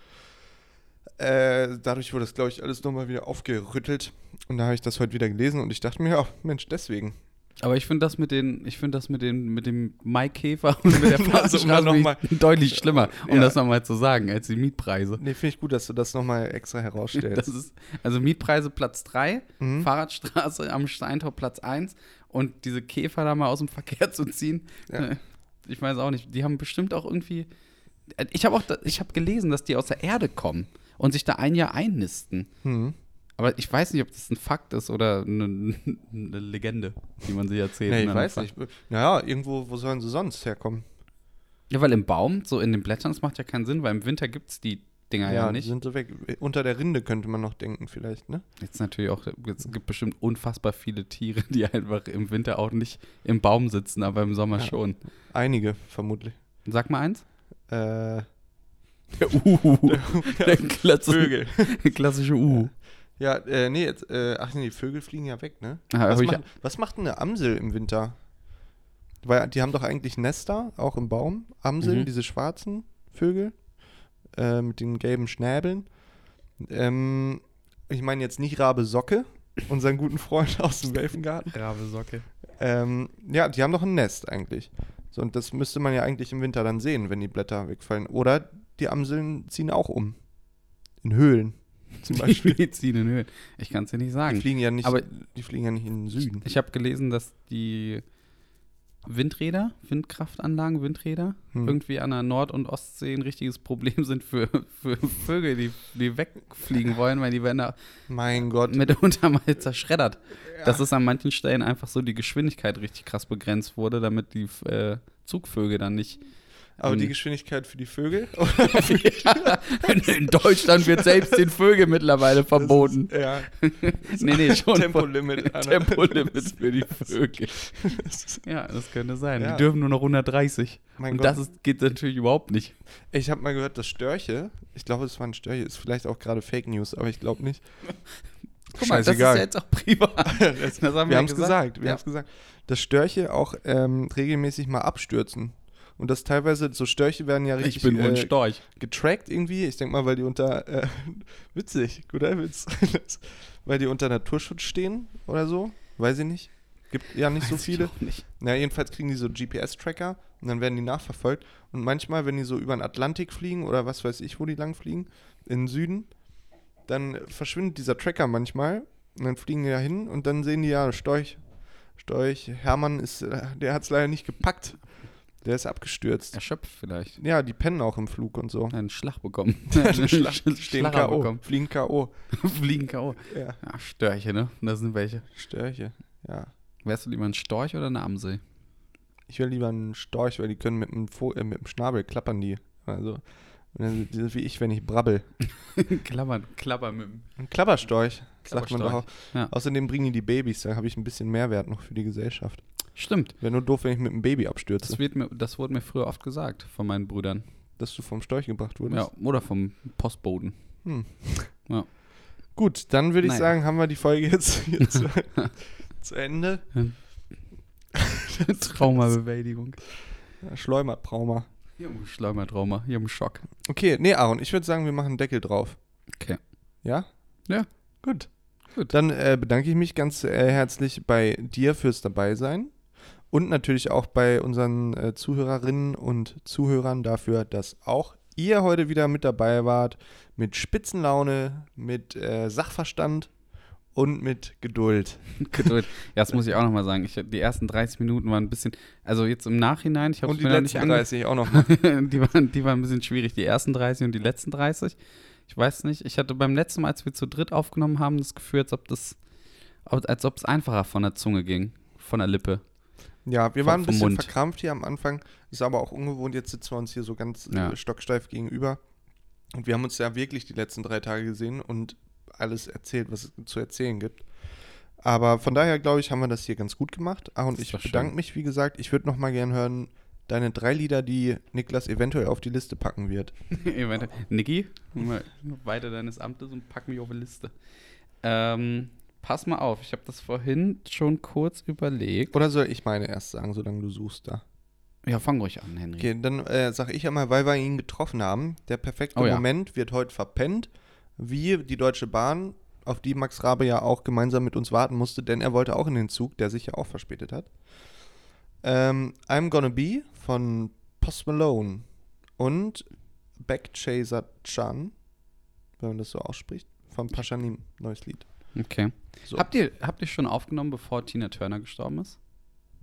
Äh, dadurch wurde das, glaube ich, alles nochmal wieder aufgerüttelt. Und da habe ich das heute wieder gelesen und ich dachte mir, ja, Mensch, deswegen. Aber ich finde das mit den, ich finde das mit den, mit dem Maikäfer und mit der noch mal- deutlich schlimmer, um Ja. das nochmal zu sagen, als die Mietpreise. Nee, finde ich gut, dass du das nochmal extra herausstellst. ist, also Mietpreise Platz 3, Mhm. Fahrradstraße am Steintor Platz 1 und diese Käfer da mal aus dem Verkehr zu ziehen, Ja. äh, ich weiß auch nicht, die haben bestimmt auch irgendwie, äh, ich habe auch, ich habe gelesen, dass die aus der Erde kommen und sich da ein Jahr einnisten. Hm. Aber ich weiß nicht, ob das ein Fakt ist oder eine, eine Legende, die man sich erzählt. Nee, ich weiß nicht. Naja, irgendwo, wo sollen sie sonst herkommen? Ja, weil im Baum, so in den Blättern, das macht ja keinen Sinn, weil im Winter gibt es die Dinger ja, die nicht. sind so weg. Unter der Rinde könnte man noch denken, vielleicht, ne? Jetzt natürlich auch, es gibt bestimmt unfassbar viele Tiere, die einfach im Winter auch nicht im Baum sitzen, aber im Sommer Ja. schon. Einige, vermutlich. Sag mal eins. Äh, Der Uhu. Der klassische, Vögel. klassische Uhu. Ja, äh, nee, jetzt, äh, ach nee, die Vögel fliegen ja weg, ne? Ah, Was, macht, was macht denn eine Amsel im Winter? Weil die haben doch eigentlich Nester, auch im Baum. Amseln, Mhm. diese schwarzen Vögel äh, mit den gelben Schnäbeln. Ähm, ich meine jetzt nicht Rabe Socke, unseren guten Freund aus dem Welfengarten. Rabe Socke. Ähm, ja, die haben doch ein Nest eigentlich. So, und das müsste man ja eigentlich im Winter dann sehen, wenn die Blätter wegfallen. Oder die Amseln ziehen auch um. In Höhlen zum Beispiel. Die ziehen in Höhen. Ich kann es dir nicht Die sagen. fliegen ja nicht, Aber- die fliegen ja nicht in den Süden. Ich habe gelesen, dass die Windräder, Windkraftanlagen, Windräder, Hm. irgendwie an der Nord- und Ostsee ein richtiges Problem sind für, für Vögel, die, die wegfliegen wollen, weil die werden da Mein Gott. mitunter mal zerschreddert. Dass es an manchen Stellen einfach so die Geschwindigkeit richtig krass begrenzt wurde, damit die äh, Zugvögel dann nicht. Aber die ähm, Geschwindigkeit für die Vögel? In Deutschland wird selbst den Vögeln mittlerweile verboten. ja. Nee, nee, schon. Tempolimit. Tempolimit für die Vögel. Ja, das könnte sein. Ja. Die dürfen nur noch 130. Mein Und Gott. das ist, geht natürlich überhaupt nicht. ich habe mal gehört, dass Störche, ich glaube, es waren Störche, ist vielleicht auch gerade Fake News, aber ich glaube nicht. Guck mal, das ist Scheißegal. ja jetzt auch privat. Das haben wir ja haben es gesagt, wir Ja. haben es gesagt, dass Störche auch ähm, regelmäßig mal abstürzen. Und das teilweise, so Störche werden ja richtig Ich bin äh, Storch. getrackt irgendwie. Ich denke mal, weil die unter, äh, witzig, guter Witz, weil die unter Naturschutz stehen oder so. Weiß ich nicht. Gibt ja nicht so Weiß ich viele. nicht. Na, jedenfalls kriegen die so GPS-Tracker und dann werden die nachverfolgt. Und manchmal, wenn die so über den Atlantik fliegen oder was weiß ich, wo die lang fliegen, in den Süden, dann verschwindet dieser Tracker manchmal und dann fliegen die da hin und dann sehen die ja, Storch, Storch, Hermann ist, äh, der hat es leider nicht gepackt. Der ist abgestürzt. Erschöpft vielleicht. Ja, die pennen auch im Flug und so. Einen Schlag bekommen. Einen Schlag- Stehen K.O. bekommen. Fliegen K.O. Fliegen K.O. Ja, Ja, Störche, ne? Das sind welche. Störche. Ja. Wärst du lieber ein Storch oder eine Amsel? Ich wäre lieber ein Storch, weil die können mit dem, Vo äh, mit dem Schnabel klappern die. Also, die sind wie ich, wenn ich brabbel. Klapper, klapper mit dem. Ein Klapperstorch, sagt man doch auch. Klapperstorch, ja. Außerdem bringen die die Babys, da habe ich ein bisschen Mehrwert noch für die Gesellschaft. Stimmt. Wäre nur doof, wenn ich mit einem Baby abstürze, Das, wird mir, das wurde mir früher oft gesagt von meinen Brüdern. dass du vom Storch gebracht wurdest. Ja, oder vom Postboden. Hm. Ja. Gut, dann würde ich Naja. sagen, haben wir die Folge jetzt hier zu, zu Ende. Traumabewältigung. Ja, Schleumertrauma. Hier im Schleumertrauma, hier im Schock. Okay, nee, Aaron, ich würde sagen, wir machen einen Deckel drauf. Okay. Ja? Ja. Gut. Gut. Dann äh, bedanke ich mich ganz äh, herzlich bei dir fürs Dabeisein und natürlich auch bei unseren äh, Zuhörerinnen und Zuhörern dafür, dass auch ihr heute wieder mit dabei wart, mit Spitzenlaune, mit äh, Sachverstand und mit Geduld. Geduld. Ja, das muss ich auch nochmal sagen. Ich, die ersten 30 Minuten waren ein bisschen, also jetzt im Nachhinein, ich habe Und die mir noch nicht letzten ange- 30 auch noch mal. die, waren, die waren ein bisschen schwierig, die ersten 30 und die letzten 30. Ich weiß nicht, ich hatte beim letzten Mal, als wir zu dritt aufgenommen haben, das Gefühl, als ob das, als ob es einfacher von der Zunge ging, von der Lippe. Ja, wir waren ein bisschen Mund. verkrampft hier am Anfang. Ist aber auch ungewohnt. Jetzt sitzen wir uns hier so ganz Ja. äh, stocksteif gegenüber. Und wir haben uns ja wirklich die letzten drei Tage gesehen und alles erzählt, was es zu erzählen gibt. Aber von daher, glaube ich, haben wir das hier ganz gut gemacht. Ah, und ich war schön. bedanke mich, wie gesagt. Ich würde noch mal gern hören, deine drei Lieder, die Niklas eventuell auf die Liste packen wird. Niki, weiter deines Amtes und pack mich auf die Liste. Ähm, pass mal auf, ich habe das vorhin schon kurz überlegt. Oder soll ich meine erst sagen, solange du suchst da? Ja, fang ruhig an, Henry. Okay, dann äh, sage ich einmal, weil wir ihn getroffen haben. Der perfekte Oh ja. Moment wird heute verpennt, wie die Deutsche Bahn, auf die Max Rabe ja auch gemeinsam mit uns warten musste, denn er wollte auch in den Zug, der sich ja auch verspätet hat. Ähm, I'm Gonna Be von Post Malone und Backchaser Chan, wenn man das so ausspricht, von Paschanim, neues Lied. Okay. So. Habt, ihr, habt ihr schon aufgenommen, bevor Tina Turner gestorben ist?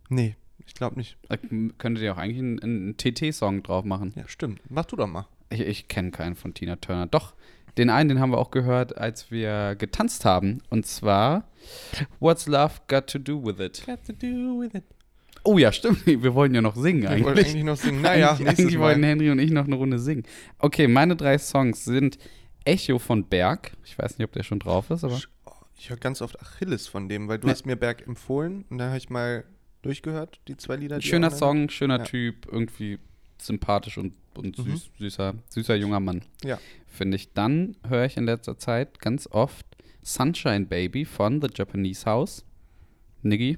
Nee, ich glaube nicht. Da könntet ihr auch eigentlich einen, einen TT-Song drauf machen. Ja, stimmt. Mach du doch mal. Ich, ich kenne keinen von Tina Turner. Doch, den einen, den haben wir auch gehört, als wir getanzt haben. Und zwar What's Love Got to Do With It? Got to do with it. Oh ja, stimmt. Wir wollten ja noch singen Ich eigentlich. wollte eigentlich noch singen. Naja, eigentlich, eigentlich Mal. wollten Henry und ich noch eine Runde singen. Okay, meine drei Songs sind Echo von Berg. Ich weiß nicht, ob der schon drauf ist, aber. Ich höre ganz oft Achilles von dem, weil du Ne. hast mir Berg empfohlen und dann habe ich mal durchgehört, die zwei Lieder. die Schöner Song, schöner Ja. Typ, irgendwie sympathisch und, und Mhm. süß, süßer, süßer junger Mann. Ja. Finde ich. Dann höre ich in letzter Zeit ganz oft Sunshine Baby von The Japanese House. Niggi.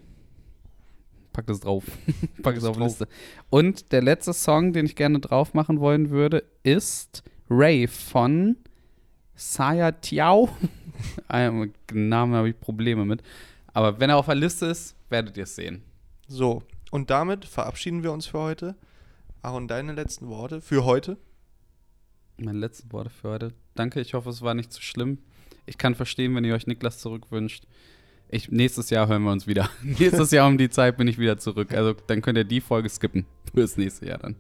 Pack das drauf. Pack es auf die drauf. Liste. Und der letzte Song, den ich gerne drauf machen wollen würde, ist Ray von Saya Tiao. Namen habe ich Probleme mit. Aber wenn er auf der Liste ist, werdet ihr es sehen. So, und damit verabschieden wir uns für heute. Aaron, deine letzten Worte für heute? Meine letzten Worte für heute. Danke, ich hoffe, es war nicht zu schlimm. Ich kann verstehen, wenn ihr euch Niklas zurückwünscht. Ich, nächstes Jahr hören wir uns wieder. nächstes Jahr um die Zeit bin ich wieder zurück. Also dann könnt ihr die Folge skippen. Fürs nächste Jahr dann.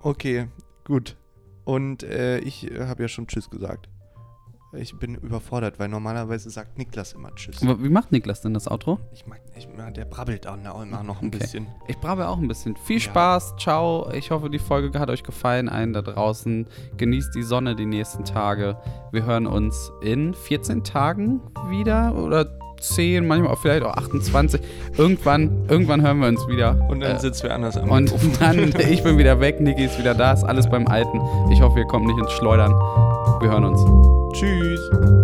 Okay, gut. Und äh, ich habe ja schon Tschüss gesagt. Ich bin überfordert, weil normalerweise sagt Niklas immer Tschüss. Wie macht Niklas denn das Outro? Ich mag, ich, der brabbelt auch immer noch ein Okay. bisschen. Ich brabe auch ein bisschen. Viel Ja. Spaß, ciao. Ich hoffe, die Folge hat euch gefallen, allen da draußen. Genießt die Sonne die nächsten Tage. Wir hören uns in 14 Tagen wieder oder 10, manchmal auch vielleicht auch 28. Irgendwann, irgendwann hören wir uns wieder. Und dann Äh, sitzen wir anders am Und dann, ich bin wieder weg, Niki ist wieder da, ist alles beim Alten. Ich hoffe, ihr kommt nicht ins Schleudern. Wir hören uns. Tschüss.